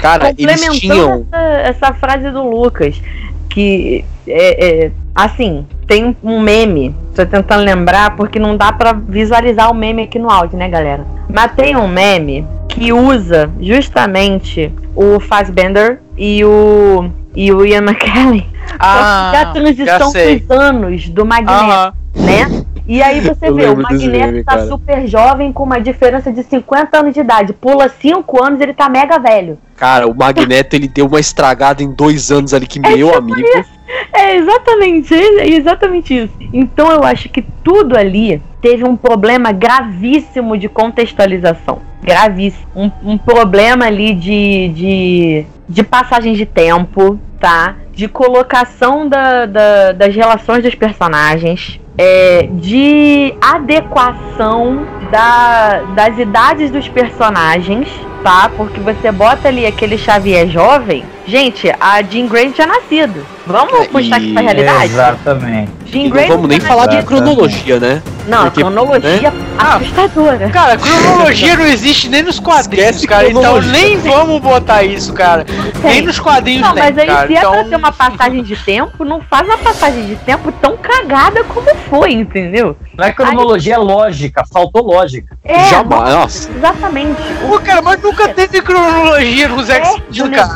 Cara, eles tinham. essa, essa frase do Lucas, que é, é, assim, tem um meme, tô tentando lembrar, porque não dá pra visualizar o meme aqui no áudio, né, galera? Mas tem um meme que usa justamente o Fassbender e o, e o Ian McKellen Ah, a transição dos anos do Magneto, né? E aí você vê, o Magneto meme, tá cara. super jovem com uma diferença de 50 anos de idade. Pula 5 anos, ele tá mega velho. Cara, o Magneto ele deu uma estragada em dois anos ali que, É meu tipo amigo. É exatamente, é exatamente isso. Então eu acho que tudo ali teve um problema gravíssimo de contextualização. Gravíssimo. Um, um problema ali de, de, de passagem de tempo, tá? De colocação da, da- das relações dos personagens. é, de adequação da, das idades dos personagens, tá? Porque você bota ali aquele Xavier jovem. Gente, a Jean Grey tinha nascido. Vamos É, puxar aqui pra realidade? Exatamente. Jean E não Grey vamos nem falar de cronologia, né? Não, porque, cronologia Ah, assustadora. Cara, cronologia não existe nem nos quadrinhos, Esquece cara. Então nem vamos botar isso, cara. Nem nos quadrinhos Não, tem, mas aí cara. se é então... pra ter uma passagem de tempo, não faz uma passagem de tempo tão cagada como foi, entendeu? Não é cronologia, é lógica, faltou lógica. É, Jamais. Nossa. exatamente. Pô, cara, mas nunca teve cronologia nos É, X-Men, cara.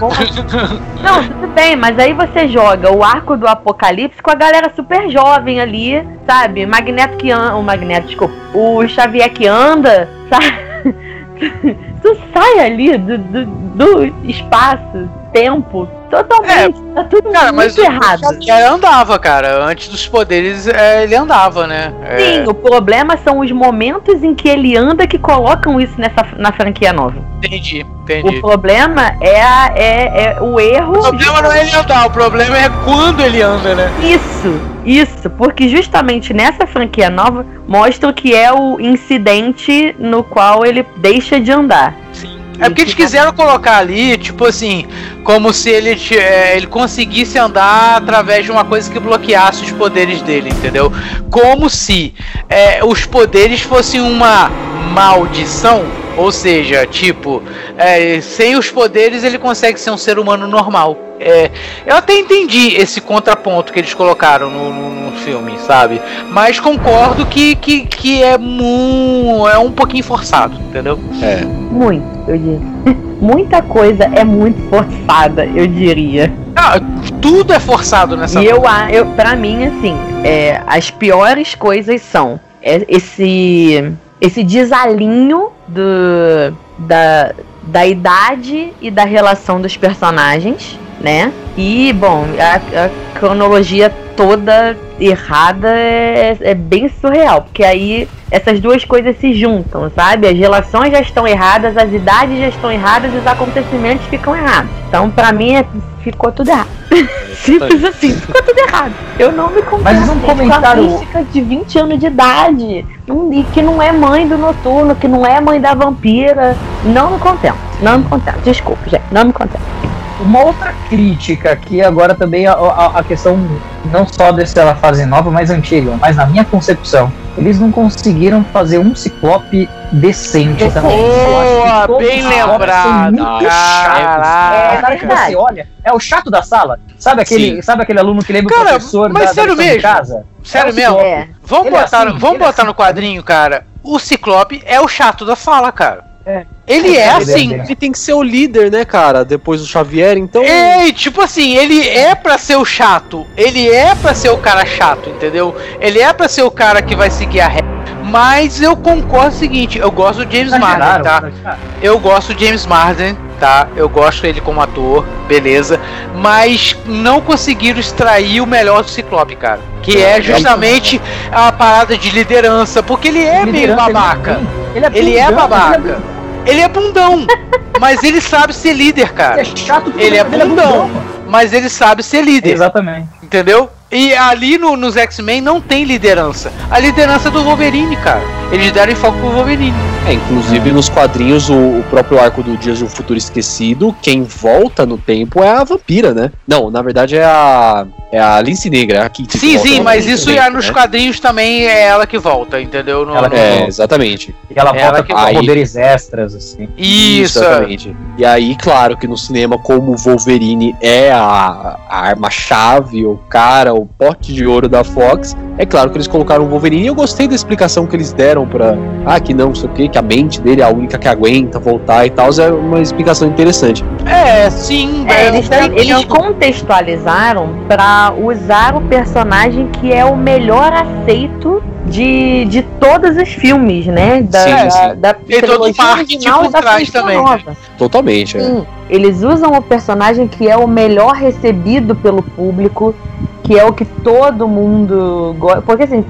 Não, tudo bem, mas aí você joga o arco do Apocalipse com a galera super jovem ali, sabe? Magneto que anda. O Magneto, desculpa. O Xavier que anda, sabe? Tu sai ali do, do, do espaço, tempo, totalmente. tá tudo Cara, mas muito o errado. Xavier andava, cara. Antes dos poderes, é, ele andava, né? É, Sim, o problema são os momentos em que ele anda que colocam isso nessa, na franquia nova. entendi, O entendi. problema é, a- é, é o erro. O problema não é ele andar, o problema é quando ele anda, né? Isso, isso, porque justamente nessa franquia nova mostra que é o incidente no qual ele deixa de andar. É porque eles quiseram colocar ali, tipo assim, como se ele, é, ele conseguisse andar através de uma coisa que bloqueasse os poderes dele, entendeu? Como se é, os poderes fossem uma maldição, ou seja, tipo, é, sem os poderes ele consegue ser um ser humano normal. É, eu até entendi esse contraponto que eles colocaram no, no- no filme, sabe? Mas concordo que, que, que é, mu, é um pouquinho forçado, entendeu? É. Muito, eu diria. Muita coisa é muito forçada, eu diria. Ah, tudo é forçado nessa E eu, eu para mim, assim, é, as piores coisas são é, esse esse desalinho do, da, da idade e da relação dos personagens, né? E, bom, a, a cronologia toda errada é, é bem surreal, porque aí essas duas coisas se juntam, sabe? As relações já estão erradas, as idades já estão erradas e os acontecimentos ficam errados. Então, pra mim, é- ficou tudo errado. Simples assim, ficou tudo errado. Eu não me comparo Mas um comentário- com a de 20 anos de idade, um- e que não é mãe do noturno, que não é mãe da vampira. Não me contento, não me contento. Desculpa, gente, não me contento. Uma outra crítica que agora também a, a, a questão não só dessa fase nova, mas antiga, mas na minha concepção, eles não conseguiram fazer um ciclope decente também. Acho que Boa, bem lembrado. Caraca. É, cara que verdade. você olha, é o chato da sala. Sabe aquele, Sim. sabe aquele aluno que lembra Cara, o professor mas da, da sério de mesmo? casa? Sério É mesmo? É. Vamos Ele é botar, assim, vamos é botar no assim. quadrinho, cara. O Ciclope é o chato da sala, cara. É. Ele é É, assim. ele tem que ser o líder, né, cara? Depois do Xavier, então. É, tipo assim, ele é pra ser o chato. Ele é pra ser o cara chato, entendeu? Ele é pra ser o cara que vai seguir a regra. Mas eu concordo o seguinte, eu gosto do James Marden, tá? Eu gosto do James Marden, tá? Eu gosto dele como ator, beleza. Mas não conseguiram extrair o melhor do Ciclope, cara. Que é justamente a parada de liderança, porque ele é meio babaca. Ele é, ele é babaca. Ele é bundão, mas ele sabe ser líder, cara. Ele é chato Ele é bundão, mas ele sabe ser líder. Exatamente. Entendeu? E ali no, nos X-Men não tem liderança. A liderança é do Wolverine, cara. Eles deram foco pro Wolverine. É, inclusive nos quadrinhos, o, o, próprio arco do Dias de um Futuro Esquecido, quem volta no tempo é a vampira, né? Não, na verdade é a. É a Lince Negra, a Kitty. Sim, sim, mas isso tempo, nos né? quadrinhos também é ela que volta, entendeu? No, ela, no... É, exatamente. E ela volta com aí... poderes extras, assim. Isso. Exatamente. E aí, claro que no cinema, como o Wolverine é a, a arma-chave, o cara, o pote de ouro da Fox, é claro que eles colocaram o Wolverine e eu gostei da explicação que eles deram para ah, que não, sei o que, que a mente dele é a única que aguenta voltar e tal, é uma explicação interessante. É, sim. É, é eles, eles contextualizaram para usar o personagem que é o melhor aceito de, de todos os filmes, né? Da, sim, sim. da, da e todo o marketing por trás também. Nova. Totalmente, é. Sim, eles usam o personagem que é o melhor recebido pelo público, que é o que todo mundo gosta. Porque assim,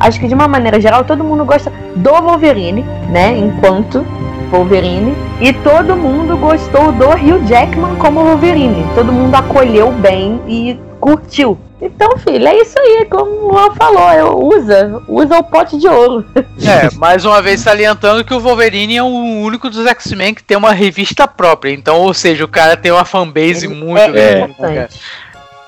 acho que de uma maneira geral todo mundo gosta do Wolverine, né? Enquanto Wolverine. E todo mundo gostou do Hugh Jackman como Wolverine. Todo mundo acolheu bem e curtiu. Então, filho, é isso aí, como o Luan falou, eu usa, usa o pote de ouro. É, mais uma vez salientando que o Wolverine é o único dos X-Men que tem uma revista própria. Então, ou seja, o cara tem uma fanbase Ele muito é, grande. É.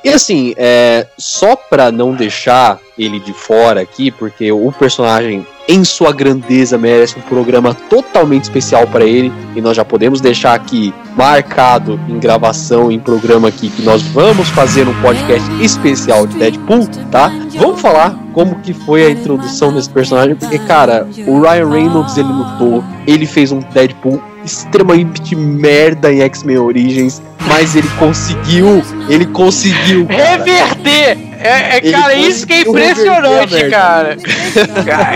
E assim, é, só pra não deixar ele de fora aqui, porque o personagem em sua grandeza merece um programa totalmente especial para ele e nós já podemos deixar aqui marcado em gravação em programa aqui que nós vamos fazer um podcast especial de Deadpool, tá? Vamos falar como que foi a introdução desse personagem, porque cara, o Ryan Reynolds ele lutou, ele fez um Deadpool extremamente merda em X-Men Origins, mas ele conseguiu, ele conseguiu cara. reverter é, é cara, isso que é impressionante, cara.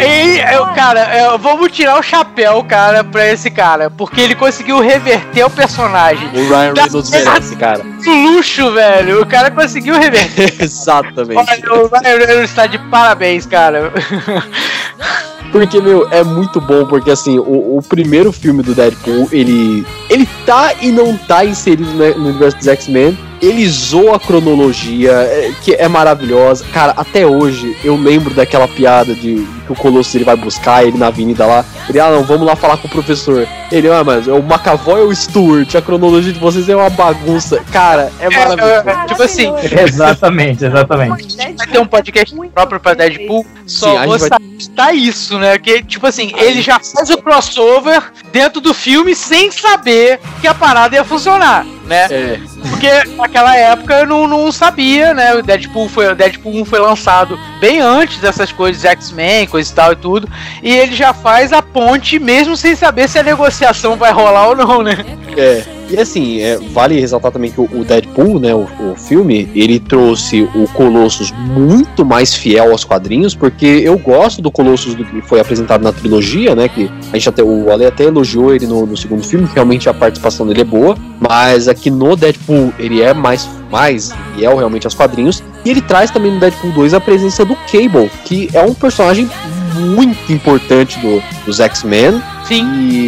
e, eu, cara, eu, vamos tirar o chapéu, cara, pra esse cara. Porque ele conseguiu reverter o personagem. O Ryan Reynolds merece, cara. Luxo, velho. O cara conseguiu reverter. Exatamente. Olha, o Ryan Reynolds está de parabéns, cara. Porque, meu, é muito bom, porque assim, o, o, primeiro filme do Deadpool, ele. Ele tá e não tá inserido no universo dos X-Men ele zoa a cronologia, é, que é maravilhosa. Cara, até hoje eu lembro daquela piada de que o Colossus ele vai buscar ele na avenida lá. Ele, ah, não, vamos lá falar com o professor. Ele, ah, mas é o McAvoy ou o Stuart? A cronologia de vocês é uma bagunça. Cara, é maravilhoso. É, é, tipo assim. exatamente, exatamente. Vai ter um podcast próprio pra Deadpool. Só Sim, vou vai... tá isso, né? Que, tipo assim, ele já faz o crossover dentro do filme sem saber que a parada ia funcionar, né? É. Porque naquela época eu não, não sabia, né? O Deadpool foi, o Deadpool 1 foi lançado bem antes dessas coisas X-Men, coisa e tal e tudo. E ele já faz a ponte mesmo sem saber se a negociação vai rolar ou não, né? É. E assim, é, vale ressaltar também que o, Deadpool, né, o, o, filme, ele trouxe o Colossus muito mais fiel aos quadrinhos, porque eu gosto do Colossus do que foi apresentado na trilogia, né, que a gente até, o Ale até elogiou ele no, no segundo filme, realmente a participação dele é boa, mas aqui no Deadpool ele é mais, mais fiel realmente aos quadrinhos, e ele traz também no Deadpool 2 a presença do Cable, que é um personagem muito importante do, dos X-Men. Sim.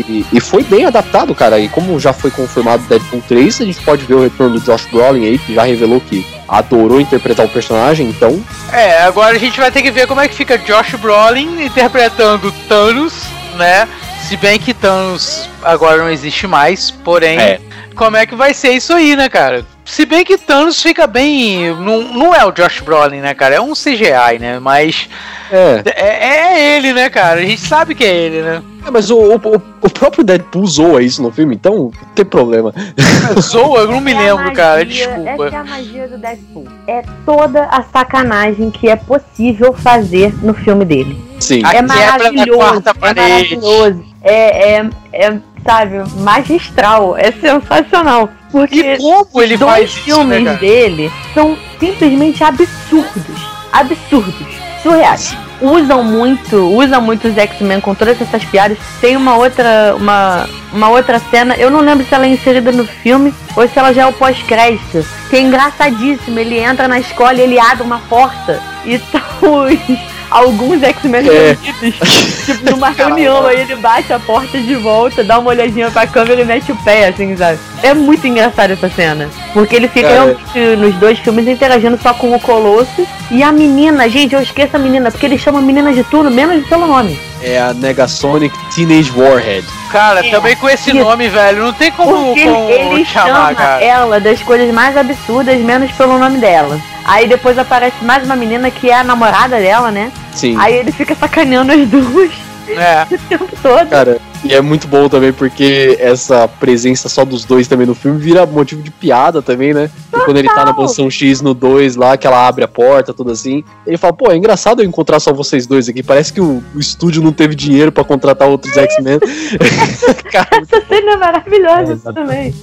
E, e, foi bem adaptado, cara. E como já foi confirmado Deadpool 3, a gente pode ver o retorno do Josh Brolin aí, que já revelou que adorou interpretar o personagem, então. É, agora a gente vai ter que ver como é que fica Josh Brolin interpretando Thanos, né? Se bem que Thanos agora não existe mais, porém, é. Como é que vai ser isso aí, né, cara? Se bem que Thanos fica bem. Não, não é o Josh Brolin, né, cara? É um CGI, né? Mas. É. é. É, ele, né, cara? A gente sabe que é ele, né? É, mas o, o, o próprio Deadpool zoa isso no filme, então não tem problema. zoa? Eu não me é lembro, magia, cara. Desculpa. Essa é a magia do Deadpool. É toda a sacanagem que é possível fazer no filme dele. Sim. É maravilhoso. É maravilhoso. É, é, é, sabe, magistral. É sensacional. Porque e como ele dois faz filmes isso, né, dele são simplesmente absurdos. Absurdos. Surreais. usam muito, usam muito os X-Men com todas essas piadas. Tem uma outra, uma, uma outra cena, eu não lembro se ela é inserida no filme ou se ela já é o pós-crédito, que é engraçadíssimo. Ele entra na escola e ele abre uma porta e estão os, alguns X-Men É. reunidos, tipo, numa reunião, aí ele bate a porta de volta, dá uma olhadinha pra câmera e mete o pé, assim, sabe? É muito engraçada essa cena. Porque ele fica É. realmente nos dois filmes interagindo só com o Colosso. E a menina, gente, eu esqueço a menina, porque ele chama a menina de tudo, menos pelo nome. É a Negasonic Teenage Warhead. Cara, É, também com esse isso. nome, velho, não tem como, Porque como ele, ele chamar, chama cara. ela das coisas mais absurdas, menos pelo nome dela. Aí depois aparece mais uma menina que é a namorada dela, né? Sim. Aí ele fica sacaneando as duas É. o tempo todo. Cara, e é muito bom também porque essa presença só dos dois também no filme vira motivo de piada também, né? E quando ele tá na mansão X no 2 lá, que ela abre a porta, tudo assim, ele fala, pô, é engraçado eu encontrar só vocês dois aqui. Parece que o, o estúdio não teve dinheiro pra contratar outros X-Men. Cara, Essa cena é maravilhosa É, também.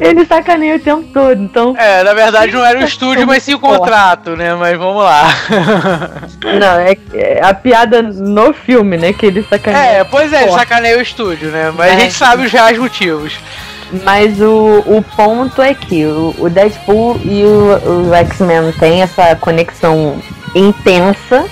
Ele sacaneia o tempo todo, então. É, na verdade não era o estúdio, mas sim o contrato, né? Mas vamos lá. Não, é, é a piada no filme, né? Que ele sacaneia. É, pois é, Porra. sacaneia o estúdio, né? Mas a É. gente sabe os reais motivos. Mas o, o ponto é que o, o Deadpool e o, o X-Men têm essa conexão intensa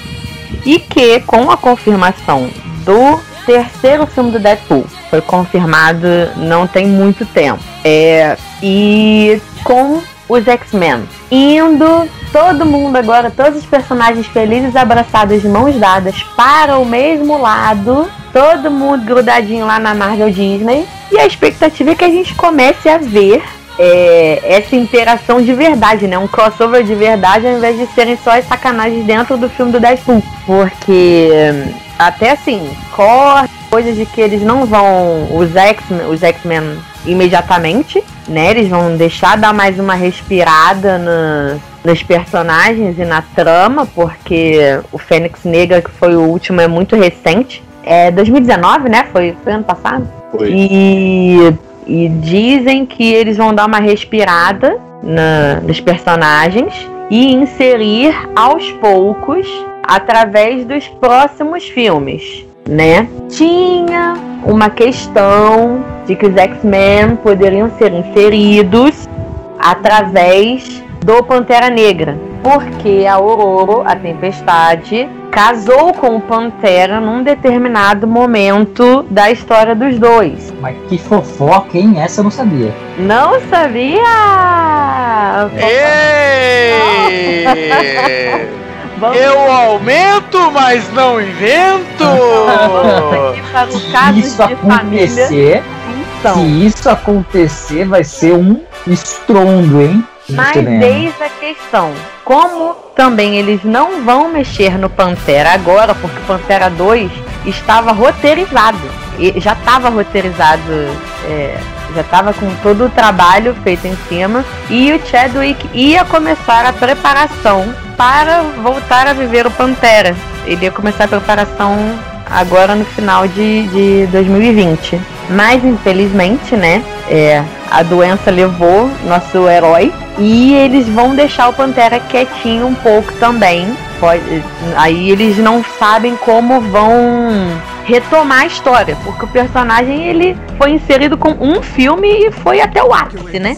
e que com a confirmação do terceiro filme do Deadpool foi confirmado não tem muito tempo. É, e com os X-Men indo todo mundo agora, todos os personagens felizes abraçados de mãos dadas para o mesmo lado, todo mundo grudadinho lá na Marvel Disney. E a expectativa é que a gente comece a ver é, essa interação de verdade, né? Um crossover de verdade ao invés de serem só as sacanagens dentro do filme do Deadpool. Porque até assim, corre coisas de que eles não vão os X-Men os X-Men imediatamente, né? Eles vão deixar dar mais uma respirada no, nos personagens e na trama, porque o Fênix Negra, que foi o último, é muito recente. É 2019, né? Foi, foi ano passado. foi. E, e dizem que eles vão dar uma respirada na- nos personagens e inserir aos poucos através dos próximos filmes, né? Tinha uma questão de que os X-Men poderiam ser inseridos através do Pantera Negra, porque a Ororo, a Tempestade, casou com o Pantera num determinado momento da história dos dois. Mas que fofoca, hein? Essa eu não sabia. Não sabia? Ei! Vamos Eu aumento, mas não invento! Se isso de família. acontecer, Então, se isso acontecer, vai ser um estrondo, hein? Mas eis a questão. Como também eles não vão mexer no Pantera agora, porque o Pantera 2 estava roteirizado. E já estava roteirizado, é, já estava com todo o trabalho feito em cima. E o Chadwick ia começar a preparação para voltar a viver o Pantera. Ele ia começar a preparação agora no final de, de 2020. Mas infelizmente, né? É, a doença levou nosso herói e eles vão deixar o Pantera quietinho um pouco também. Pode, aí eles não sabem como vão retomar a história, porque o personagem ele foi inserido com um filme e foi até o ápice, né?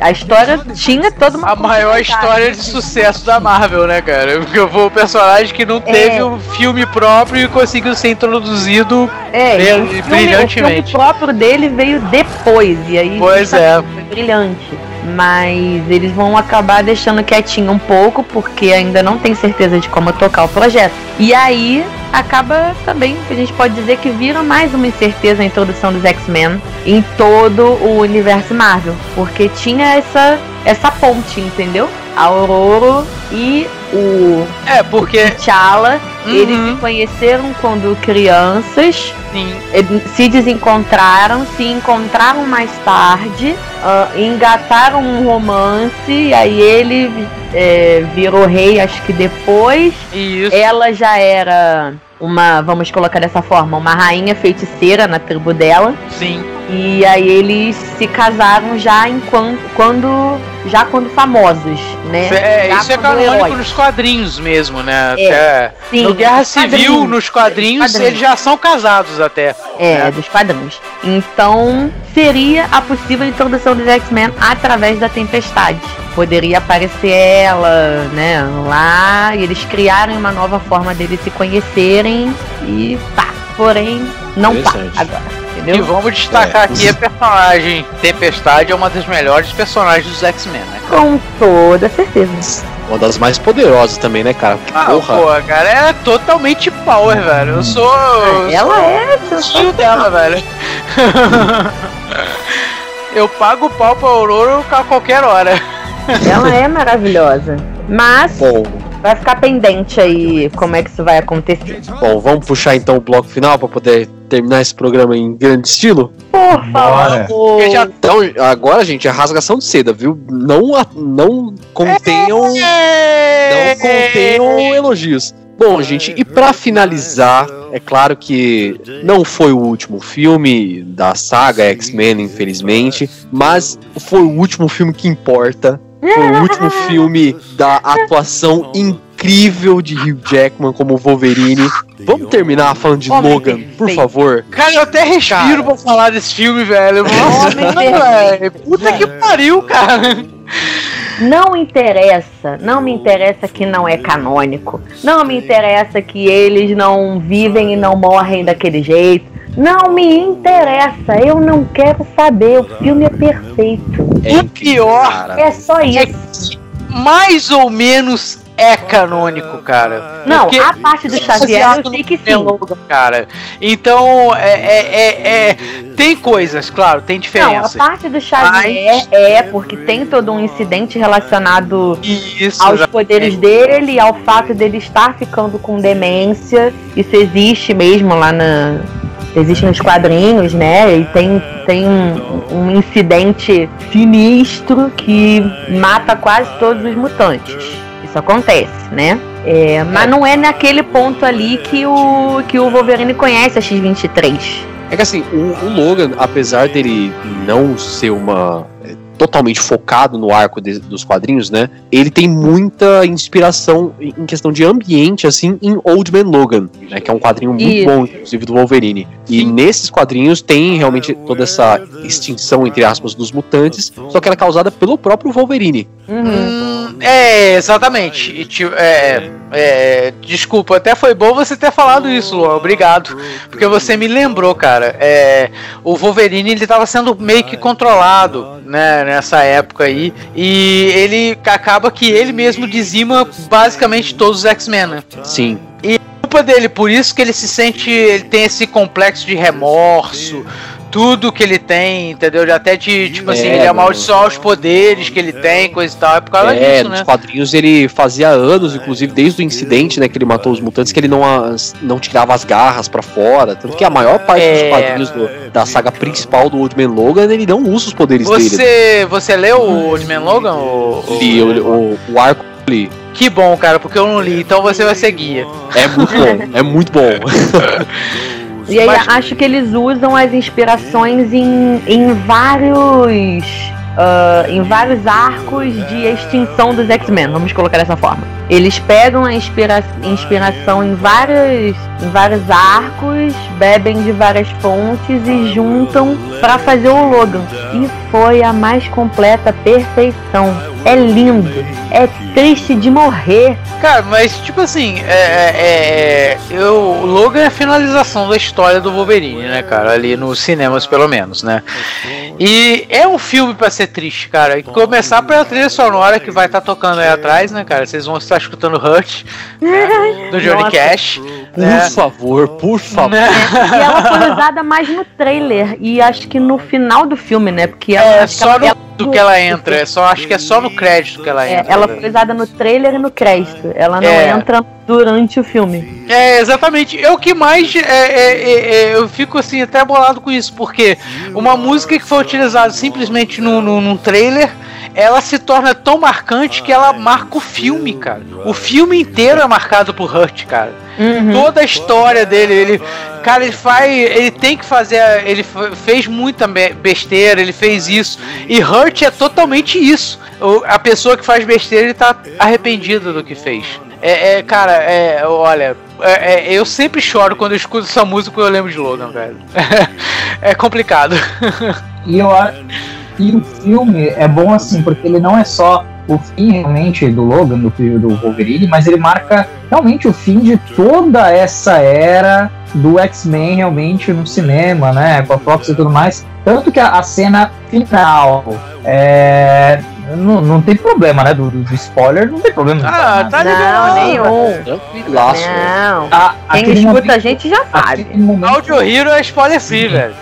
A história tinha toda uma A maior história de sucesso da Marvel, né, cara? Porque foi o personagem que não teve É. um filme próprio e conseguiu ser introduzido. É, Bri- e o filme, o filme brilhantemente. próprio dele veio depois, e aí Pois é. foi brilhante. Mas eles vão acabar deixando quietinho um pouco, porque ainda não tem certeza de como tocar o projeto. E aí acaba também, a gente pode dizer que vira mais uma incerteza a introdução dos X-Men em todo o universo Marvel. Porque tinha essa, essa ponte, entendeu? A Aurora e o É, porque. T'Challa, Uhum. eles se conheceram quando crianças, Sim, se desencontraram, se encontraram mais tarde, ah, engataram um romance, e aí ele eh, virou rei, acho que depois. isso. Ela já era uma, vamos colocar dessa forma, uma rainha feiticeira na tribo dela. Sim. E aí eles se casaram já enquanto quando já quando famosos, né? É, Já isso é quando canônico heróis. nos quadrinhos mesmo, né? É, Até sim, no Guerra nos Civil, quadrinhos. nos quadrinhos, Quadrinhos. eles já são casados até. É, dos quadrinhos. Então, seria a possível introdução dos X-Men através da Tempestade. Poderia aparecer ela, né, lá, e eles criarem uma nova forma deles se conhecerem e pá. Porém, não tá Interessante. Agora, E entendeu? vamos destacar aqui a personagem. Tempestade é uma das melhores personagens dos X-Men, né? Com toda certeza. Uma das mais poderosas também, né, cara? Que Ah, porra. pô, cara, é totalmente power, velho. Eu sou. eu Ela sou é tio dela, velho. Eu pago o pau pra Aurora a qualquer hora. Ela é maravilhosa. Mas Bom, vai ficar pendente aí como é que isso vai acontecer. bom, vamos puxar então o bloco final pra poder terminar esse programa em grande estilo? Por favor. Já- Então, agora, gente, é rasgação de seda, viu? Não, não contenham. Não contenham elogios. Bom, gente, e pra finalizar, é claro que não foi o último filme da saga X-Men, infelizmente, mas foi o último filme que importa. Foi o último filme da atuação incrível de Hugh Jackman como Wolverine. Vamos terminar falando de Homem Logan, por perfeito. favor. Cara, eu até respiro Cara. pra falar desse filme, velho. Nossa, velho. Puta que pariu, cara. Não interessa, não me interessa que não é canônico. Não me interessa que eles não vivem e não morrem daquele jeito. Não me interessa, eu não quero saber. O filme é perfeito. É O pior cara. É só isso. Mais ou menos é canônico, cara. Não, Porque- a parte do Xavier eu sei que sim. cara. Então, é, é, é- é- tem coisas, claro, tem Não, a parte do Xavier é porque tem todo um incidente relacionado Isso, aos poderes dele, ao fato dele estar ficando com demência. Isso existe mesmo lá na. Existe nos quadrinhos, né? E tem, tem um, um incidente sinistro que mata quase todos os mutantes. Isso acontece, né? É, mas não é naquele ponto ali que o, que o Wolverine conhece a X-23. É que assim, o, o Logan, apesar dele não ser uma. é, totalmente focado no arco de- dos quadrinhos, né? Ele tem muita inspiração em questão de ambiente, assim, em Old Man Logan, né? Que é um quadrinho muito Isso. bom, inclusive, do Wolverine. E nesses quadrinhos tem realmente toda essa extinção, entre aspas, dos mutantes, só que ela é causada pelo próprio Wolverine. Uhum. Hum, é, exatamente. E, tipo, é, é, desculpa, até foi bom você ter falado isso, Luan. Obrigado. Porque você me lembrou, cara. É, o Wolverine ele tava sendo meio que controlado, né, nessa época aí. E ele acaba que ele mesmo dizima basicamente todos os X-Men, né? Sim. Culpa dele, por isso que ele se sente, ele tem esse complexo de remorso, tudo que ele tem, entendeu? De Até de, tipo assim, É, ele no- amaldiçoar os poderes que ele tem, coisa e tal, é por causa É, disso, nos né? quadrinhos ele fazia anos, inclusive desde o incidente, né, que ele matou os mutantes, que ele não, as- não tirava as garras pra fora. Tanto que a maior parte É. dos quadrinhos do- da saga principal do Old Man Logan, ele não usa os poderes dele. Você, você leu o Old Man Logan? O, o- Li, o, o, o arco ali Que bom, cara, porque eu não li, então você vai ser guia. é muito bom, é muito bom. E aí Mas- acho que eles usam as inspirações em, em vários. ah, em vários arcos de extinção dos X-Men, vamos colocar dessa forma. Eles pegam a inspira inspiração em vários, em vários arcos, bebem de várias fontes e juntam para fazer o Logan. E foi a mais completa perfeição. É lindo, é triste de morrer. Cara, mas tipo assim, é, é, é, eu, o Logan é a finalização da história do Wolverine, né, cara? Ali nos cinemas, pelo menos, né? E é um filme pra ser triste, cara. E começar pela trilha sonora que vai estar tocando aí atrás, né, cara? Vocês vão estar escutando Hurt do Johnny Nossa. Cash. Por né? favor, por favor. Né? E ela foi usada mais no trailer e acho que no final do filme, né? Porque ela, É só ela, no do que ela entra, é só, acho que é só no crédito que ela é, entra. ela foi usada no trailer e no crédito. Ela não É. entra durante o filme. É, exatamente. É o que mais. É, é, é, é, eu fico assim, até bolado com isso, porque uma música que foi utilizada simplesmente no, no, num trailer. Ela se torna tão marcante que ela marca o filme, cara. O filme inteiro é marcado por Hurt, cara. Uhum. Toda a história dele, ele Cara, ele faz. Ele tem que fazer. Ele fez muita besteira, ele fez isso. E Hurt é totalmente isso. A pessoa que faz besteira, ele tá arrependido do que fez. É, é cara, é, olha, é, é, eu sempre choro quando eu escuto essa música e eu lembro de Logan, velho. é complicado. e, eu, e o filme é bom assim, porque ele não é só o fim realmente do Logan, do do Wolverine, mas ele marca realmente o fim de toda essa era do X-Men realmente no cinema, né? Com a Fox e tudo mais. Tanto que a, a cena final é, não, não tem problema, né? Do, do spoiler não tem problema. Ah, tá Não, nenhum. Laço. Não. A, Quem escuta momento, a gente já sabe. Momento... Audio Hero é spoiler free, velho.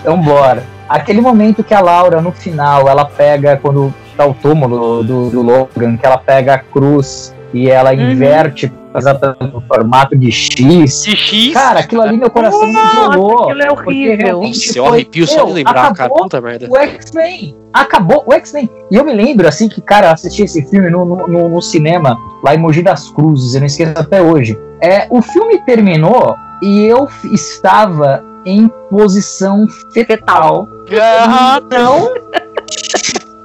Então bora. Aquele momento que a Laura, no final, ela pega, quando tá o túmulo do, do Logan, que ela pega a cruz e ela uhum. inverte exatamente no formato de X. De X? Cara, aquilo ali meu coração me gelou. Aquilo é horrível. Nossa, eu arrepio só de lembrar, cara. Puta merda. O X-Men. Acabou o X-Men. E eu me lembro, assim, que, cara, assisti esse filme no, no, no, cinema, lá em Mogi das Cruzes, eu não esqueço até hoje. É, o filme terminou e eu estava em posição fetal. Uhum. Não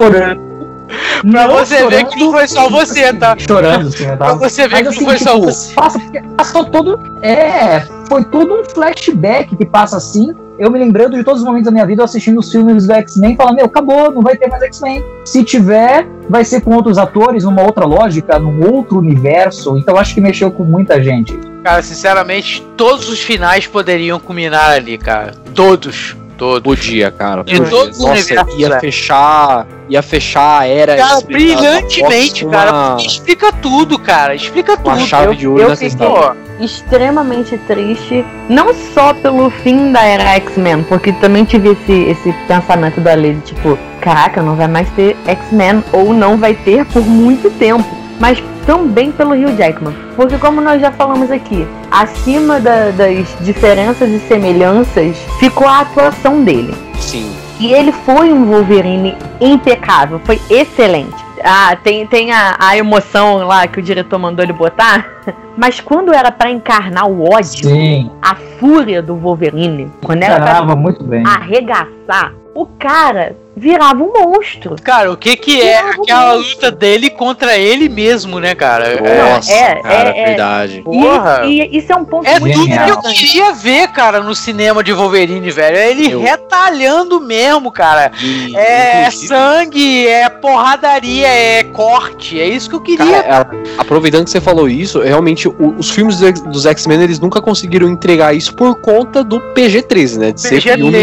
chorando pra você ver que não foi só você, tá? Chorando, sim, Pra você ver Mas, que assim, não foi tipo, só você. Passa, passou todo. É, foi todo um flashback que passa assim. Eu me lembrando de todos os momentos da minha vida assistindo os filmes do X-Men, falando: Meu, acabou, não vai ter mais X-Men. Se tiver, vai ser com outros atores, numa outra lógica, num outro universo. Então acho que mexeu com muita gente. Cara, sinceramente, todos os finais poderiam culminar ali, cara. Todos. Todos. Podia, cara. De todos Nossa, ia fechar, ia fechar a era. Cara, brilhantemente, uma... cara. Explica tudo, cara. Explica uma tudo. chave de ouro eu, extremamente triste, não só pelo fim da era X-Men, porque também tive esse, esse pensamento da lei, tipo, caraca, não vai mais ter X-Men, ou não vai ter por muito tempo mas também pelo Hugh Jackman. Porque, como nós já falamos aqui, acima da, das diferenças e semelhanças ficou a atuação dele. Sim. E ele foi um Wolverine impecável, foi excelente. Ah, tem, tem a, a emoção lá que o diretor mandou ele botar. Mas quando era para encarnar o ódio, Sim. a fúria do Wolverine, quando era pra muito bem. arregaçar, o cara virava um monstro. Cara, o que que é aquela luta dele contra ele mesmo, né, cara? Nossa, é, cara, é, verdade. Porra. E, e, isso é um ponto É tudo que eu queria ver, cara, no cinema de Wolverine, velho. É ele eu... retalhando mesmo, cara. E, é inclusive... sangue, é porradaria, é corte. É isso que eu queria. Cara, é, aproveitando que você falou isso, realmente os filmes dos X-Men eles nunca conseguiram entregar isso por conta do PG-13, né? De ser filme,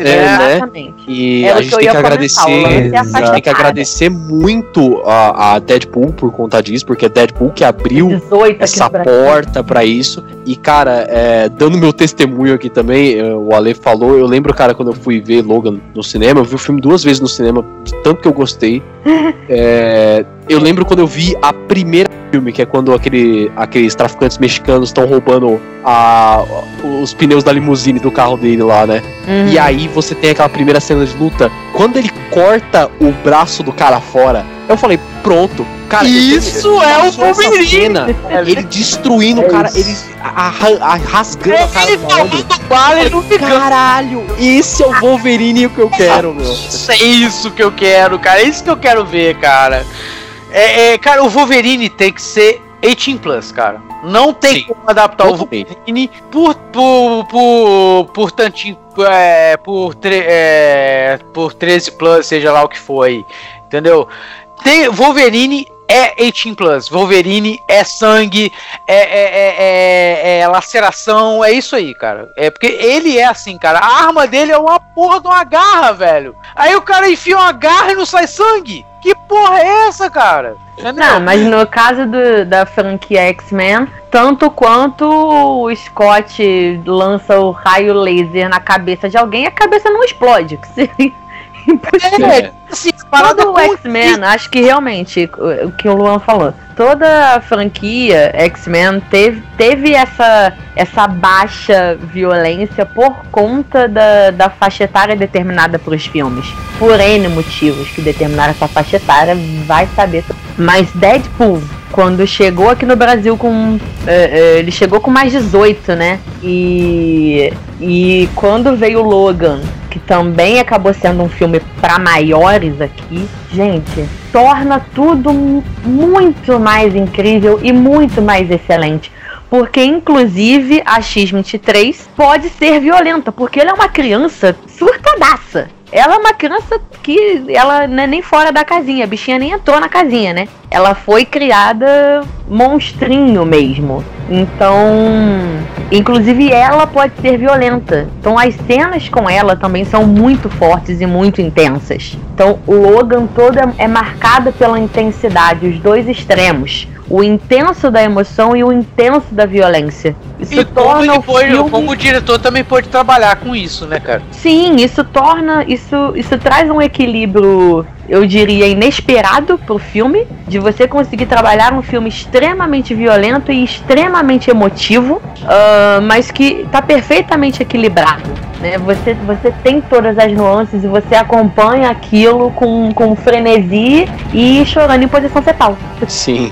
é, né? E a gente tem que agradecer, é tem que agradecer muito a, a, Deadpool por conta disso, porque é Deadpool que abriu essa porta para isso. E cara, é, dando meu testemunho aqui também, é, o Ale falou, eu lembro, cara, quando eu fui ver Logan no cinema, eu vi o filme duas vezes no cinema, de tanto que eu gostei. é, eu lembro quando eu vi a primeira filme, que é quando aquele, aqueles traficantes mexicanos estão roubando a, os pneus da limusine do carro dele lá, né? Uhum. E aí você tem aquela primeira cena de luta. Quando ele corta o braço do cara fora, eu falei, pronto. Cara, isso é o Wolverine! Ele destruindo o cara, ele rasgando a cara do bala, ele não Caralho, esse é o Wolverine que eu quero, meu. Isso é isso que eu quero, cara. É isso que eu quero ver, cara. É, é, cara, o Wolverine tem que ser 18 plus, cara. Não tem Sim. como adaptar o Wolverine por por por por tantinho é, por tre, é, por 13 plus, seja lá o que for aí. Entendeu? Tem Wolverine é 18 plus. Wolverine é sangue, é, é, é, é, é laceração, é isso aí, cara. É porque ele é assim, cara. A arma dele é uma porra de uma garra, velho. Aí o cara enfia uma garra e não sai sangue. Que porra é essa, cara? Não, mas no caso do, da franquia X-Men, tanto quanto o Scott lança o raio laser na cabeça de alguém, a cabeça não explode. Que seria. É, assim, Todo o X-Men, acho que realmente, o que o Luan falou, toda a franquia X-Men teve, teve essa, essa baixa violência por conta da, da faixa etária determinada para os filmes. Por N motivos que determinaram essa faixa etária, vai saber. Mas Deadpool quando chegou aqui no Brasil com. É, é, ele chegou com mais 18, né? E. E quando veio Logan, que também acabou sendo um filme para maiores aqui, gente, torna tudo muito mais incrível e muito mais excelente. Porque, inclusive, a X-23 pode ser violenta, porque ele é uma criança surtadaça. Ela é uma criança que ela não é nem fora da casinha, a bichinha nem entrou na casinha, né? Ela foi criada monstrinho mesmo. Então, inclusive ela pode ser violenta. Então as cenas com ela também são muito fortes e muito intensas. Então o Logan todo é, é marcado pela intensidade, os dois extremos o intenso da emoção e o intenso da violência. Isso e torna como, pode, filme... como o diretor também pode trabalhar com isso, né, cara? Sim, isso torna. Isso, isso traz um equilíbrio eu diria, inesperado pro filme, de você conseguir trabalhar um filme extremamente violento e extremamente emotivo, uh, mas que tá perfeitamente equilibrado. Né? Você, você tem todas as nuances e você acompanha aquilo com, com frenesi e chorando em posição fetal. Sim.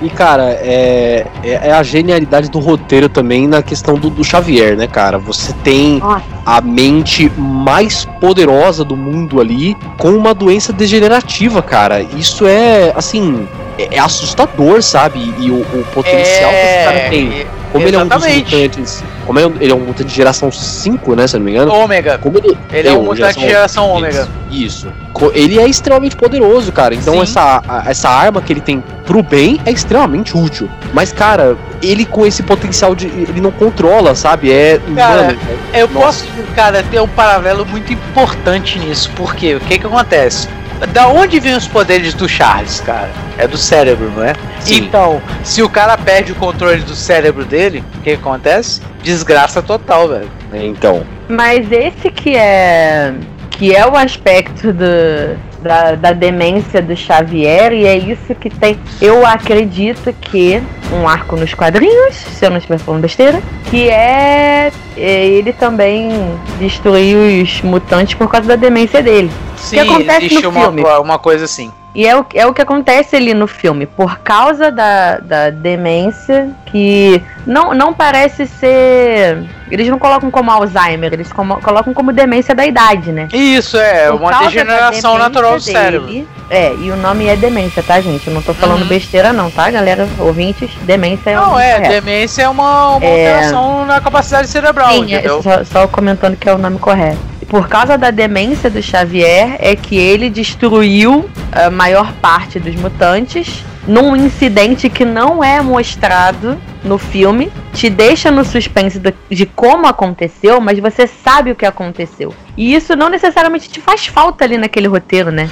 E, cara, é, é, é, a genialidade do roteiro também na questão do, do Xavier, né, cara? Você tem Nossa. a mente mais poderosa do mundo ali com uma doença degenerativa, cara. Isso é, assim, é, é assustador, sabe? E o, o potencial que esse cara tem. Como ele é um dos mutantes. Como ele é um, ele é um mutante de geração 5, né? Se eu não me engano. Ômega. Como ele, ele é um mutante de geração ômega. Isso. Ele é extremamente poderoso, cara. Então essa, essa arma que ele tem pro bem é extremamente útil. Mas, cara, ele com esse potencial de. Ele não controla, sabe? É. Cara, mano, é, eu nossa. posso, cara, ter um paralelo muito importante nisso. Porque o que que acontece? Da onde vem os poderes do Charles, cara? É do cérebro, não é? Sim. Então, se o cara perde o controle do cérebro dele, o que, que acontece? Desgraça total, velho. Então. Mas esse que é que é o aspecto do, da, da demência do Xavier, e é isso que tem. Eu acredito que um arco nos quadrinhos, se eu não estiver falando besteira, que é, é ele também destruir os mutantes por causa da demência dele. Sim, que acontece existe no uma, filme. uma coisa assim. E é o, é o que acontece ali no filme. Por causa da, da demência, que não, não parece ser. Eles não colocam como Alzheimer, eles como, colocam como demência da idade, né? Isso, é, Por uma degeneração natural do dele, cérebro. É, e o nome é demência, tá, gente? Eu não tô falando uhum. besteira, não, tá, galera? Ouvintes, demência é Não, é, demência é uma, uma é... alteração na capacidade cerebral, Sim, é, entendeu? É, só, só comentando que é o nome correto por causa da demência do Xavier, é que ele destruiu a maior parte dos mutantes num incidente que não é mostrado no filme, te deixa no suspense de, de, como aconteceu, mas você sabe o que aconteceu. E isso não necessariamente te faz falta ali naquele roteiro, né?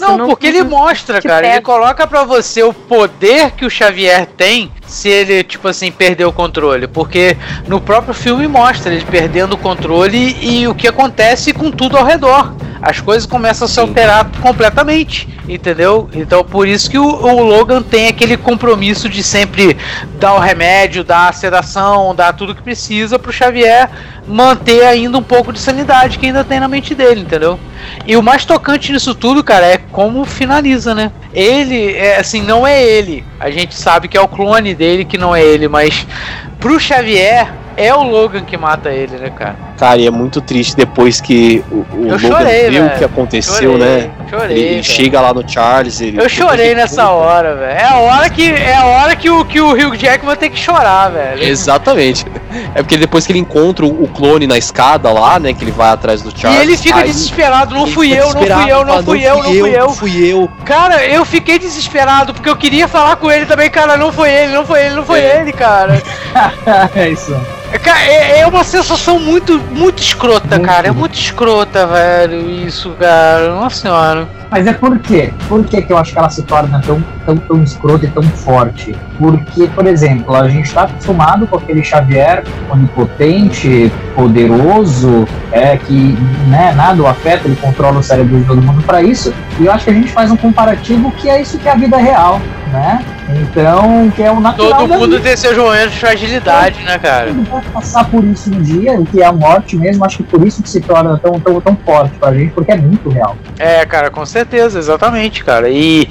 Não, não, porque ele mostra, cara. Pega. Ele coloca para você o poder que o Xavier tem se ele, tipo assim, perder o controle. Porque no próprio filme mostra ele perdendo o controle e o que acontece com tudo ao redor. As coisas começam a se alterar completamente, entendeu? Então por isso que o, o, Logan tem aquele compromisso de sempre dar o remédio, dar a sedação, dar tudo que precisa pro Xavier manter ainda um pouco de sanidade que ainda tem na mente dele, entendeu? E o mais tocante nisso tudo, cara, é como finaliza, né? Ele, é, assim, não é ele. A gente sabe que é o clone dele que não é ele, mas pro Xavier é o Logan que mata ele, né, cara? Cara, e é muito triste depois que o, o Logan chorei, viu o que aconteceu, chorei, né? Chorei. Ele chega lá no Charles. Ele, eu chorei nessa conta. hora, velho. É a hora que é a hora que o que o Hugh Jackman tem que chorar, velho. Exatamente. É porque depois que ele encontra o clone na escada lá, né, que ele vai atrás do Charles. E ele fica aí, desesperado, não fui eu, não fui eu, não fui eu, não fui eu, não fui eu. Cara, eu fiquei desesperado porque eu queria falar com ele também, cara, não foi ele, não foi ele, não foi é. ele, cara. é isso. Cara, é, é, uma sensação muito, muito escrota, muito. cara. É muito escrota, velho, isso, cara. Nossa senhora. Mas é por quê? Por que, que eu acho que ela se torna tão, tão, tão escrota e tão forte? Porque, por exemplo, a gente está acostumado com aquele Xavier onipotente, poderoso, é, que né, nada o afeta, ele controla o cérebro de todo mundo para isso. E eu acho que a gente faz um comparativo que é isso que é a vida real, né? Então, que é o natural. Todo mundo tem seus momentos de fragilidade, né, cara? Todo pode passar por isso um dia, o que é a morte mesmo, acho que por isso que se torna tão, tão, tão forte pra gente, porque é muito real. É, cara, com certeza, exatamente, cara. E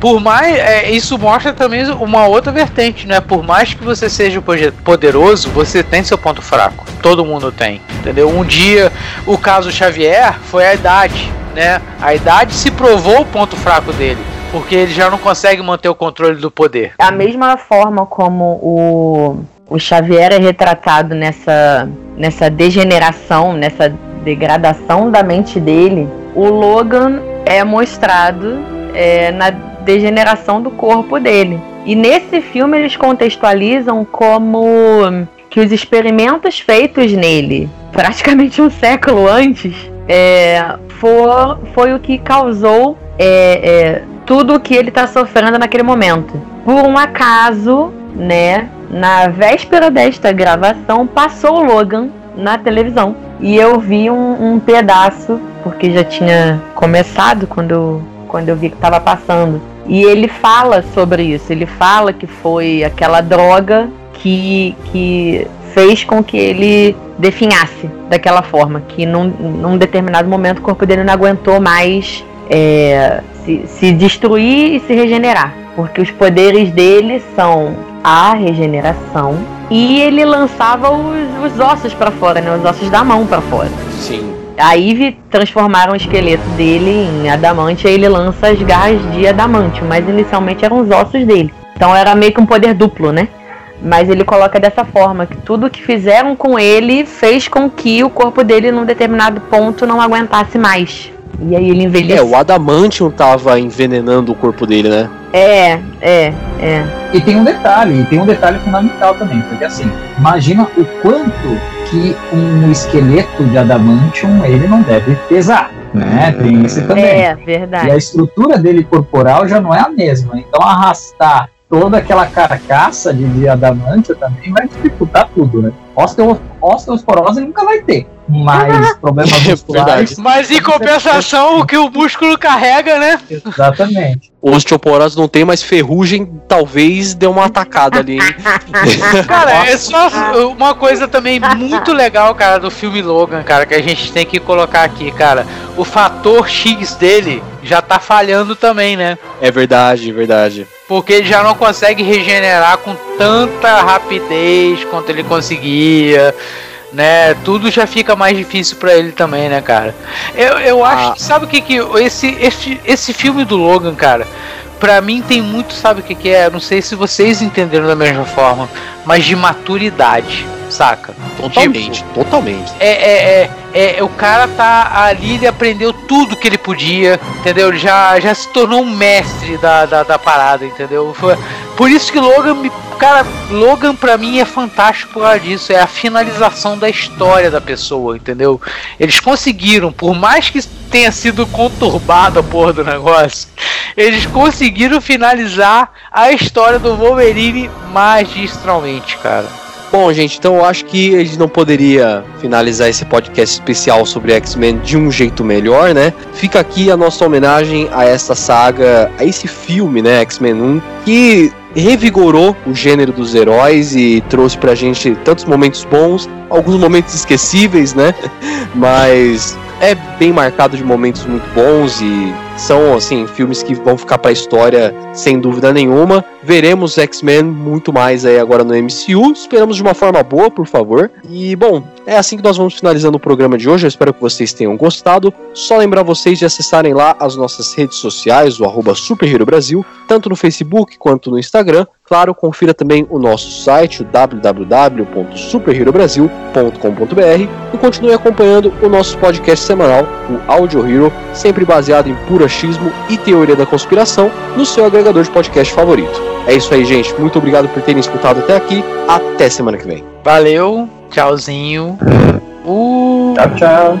por mais. É, isso mostra também uma outra vertente, né? Por mais que você seja poderoso, você tem seu ponto fraco. Todo mundo tem, entendeu? Um dia, o caso Xavier foi a idade, né? A idade se provou o ponto fraco dele. Porque ele já não consegue manter o controle do poder. Da mesma forma como o, o Xavier é retratado nessa, nessa degeneração, nessa degradação da mente dele, o Logan é mostrado é, na degeneração do corpo dele. E nesse filme eles contextualizam como que os experimentos feitos nele, praticamente um século antes, é, for, foi o que causou é, é, tudo o que ele está sofrendo naquele momento. Por um acaso, né, na véspera desta gravação, passou o Logan na televisão. E eu vi um, um pedaço, porque já tinha começado quando quando eu vi que estava passando. E ele fala sobre isso. Ele fala que foi aquela droga que, que fez com que ele definhasse daquela forma. Que num, num determinado momento o corpo dele não aguentou mais é, se, se destruir e se regenerar. Porque os poderes dele são a regeneração e ele lançava os, os ossos para fora, né? Os ossos da mão para fora. Sim. A Eve transformaram o esqueleto dele em adamante e ele lança as garras de adamante, mas inicialmente eram os ossos dele. Então era meio que um poder duplo, né? Mas ele coloca dessa forma que tudo que fizeram com ele fez com que o corpo dele num determinado ponto não aguentasse mais. E aí ele envelheceu. É, o Adamantium tava envenenando o corpo dele, né? É, é, é. E tem um detalhe, e tem um detalhe fundamental também, porque assim, imagina o quanto que um esqueleto de adamantium ele não deve pesar, né? Tem isso também. É, verdade. E a estrutura dele corporal já não é a mesma. Então arrastar toda aquela carcaça de, de adamantium também vai dificultar tudo, né? Osteo, osteosporose nunca vai ter mais problemas É musculares. Mas em compensação, o que o músculo carrega, né? Exatamente. Osteoporose não tem mais ferrugem, talvez dê uma atacada ali. hein? Cara, é só uma coisa também muito legal, cara, do filme Logan, cara, que a gente tem que colocar aqui, cara. O fator X dele já tá falhando também, né? é verdade, verdade. Porque ele já não consegue regenerar com tanta rapidez quanto ele conseguia, né? Tudo já fica mais difícil pra ele também, né, cara? Eu, eu acho Ah. que, sabe o que que. Esse, esse, esse filme do Logan, cara, pra mim tem muito, sabe o que que é? Não sei se vocês entenderam da mesma forma, mas de maturidade, saca? Totalmente, totalmente. É, é, é, é, o cara tá ali, ele aprendeu tudo que ele podia, entendeu? Ele já, já se tornou um mestre da, da, da parada, entendeu? Foi, por isso que Logan, me- cara, Logan pra mim é fantástico por causa disso, é a finalização da história da pessoa, entendeu? Eles conseguiram, por mais que tenha sido conturbado a porra do negócio, eles conseguiram finalizar a história do Wolverine magistralmente, cara. Bom, gente, então eu acho que a gente não poderia finalizar esse podcast especial sobre X-Men de um jeito melhor, né? Fica aqui a nossa homenagem a essa saga, a esse filme, né, X-Men 1, que revigorou o gênero dos heróis e trouxe pra gente tantos momentos bons, alguns momentos esquecíveis, né? Mas é bem marcado de momentos muito bons e são assim filmes que vão ficar pra história sem dúvida nenhuma. Veremos X-Men muito mais aí agora no MCU. Esperamos de uma forma boa, por favor. E bom, é assim que nós vamos finalizando o programa de hoje. Eu espero que vocês tenham gostado. Só lembrar vocês de acessarem lá as nossas redes sociais, o arroba Brasil, tanto no Facebook quanto no Instagram. Claro, confira também o nosso site, o www.superherobrasil.com.br e continue acompanhando o nosso podcast semanal, o Audio Hero, sempre baseado em puro achismo e teoria da conspiração, no seu agregador de podcast favorito. É isso aí, gente. Muito obrigado por terem escutado até aqui. Até semana que vem. Valeu, tchauzinho. Uh. Tchau, tchau.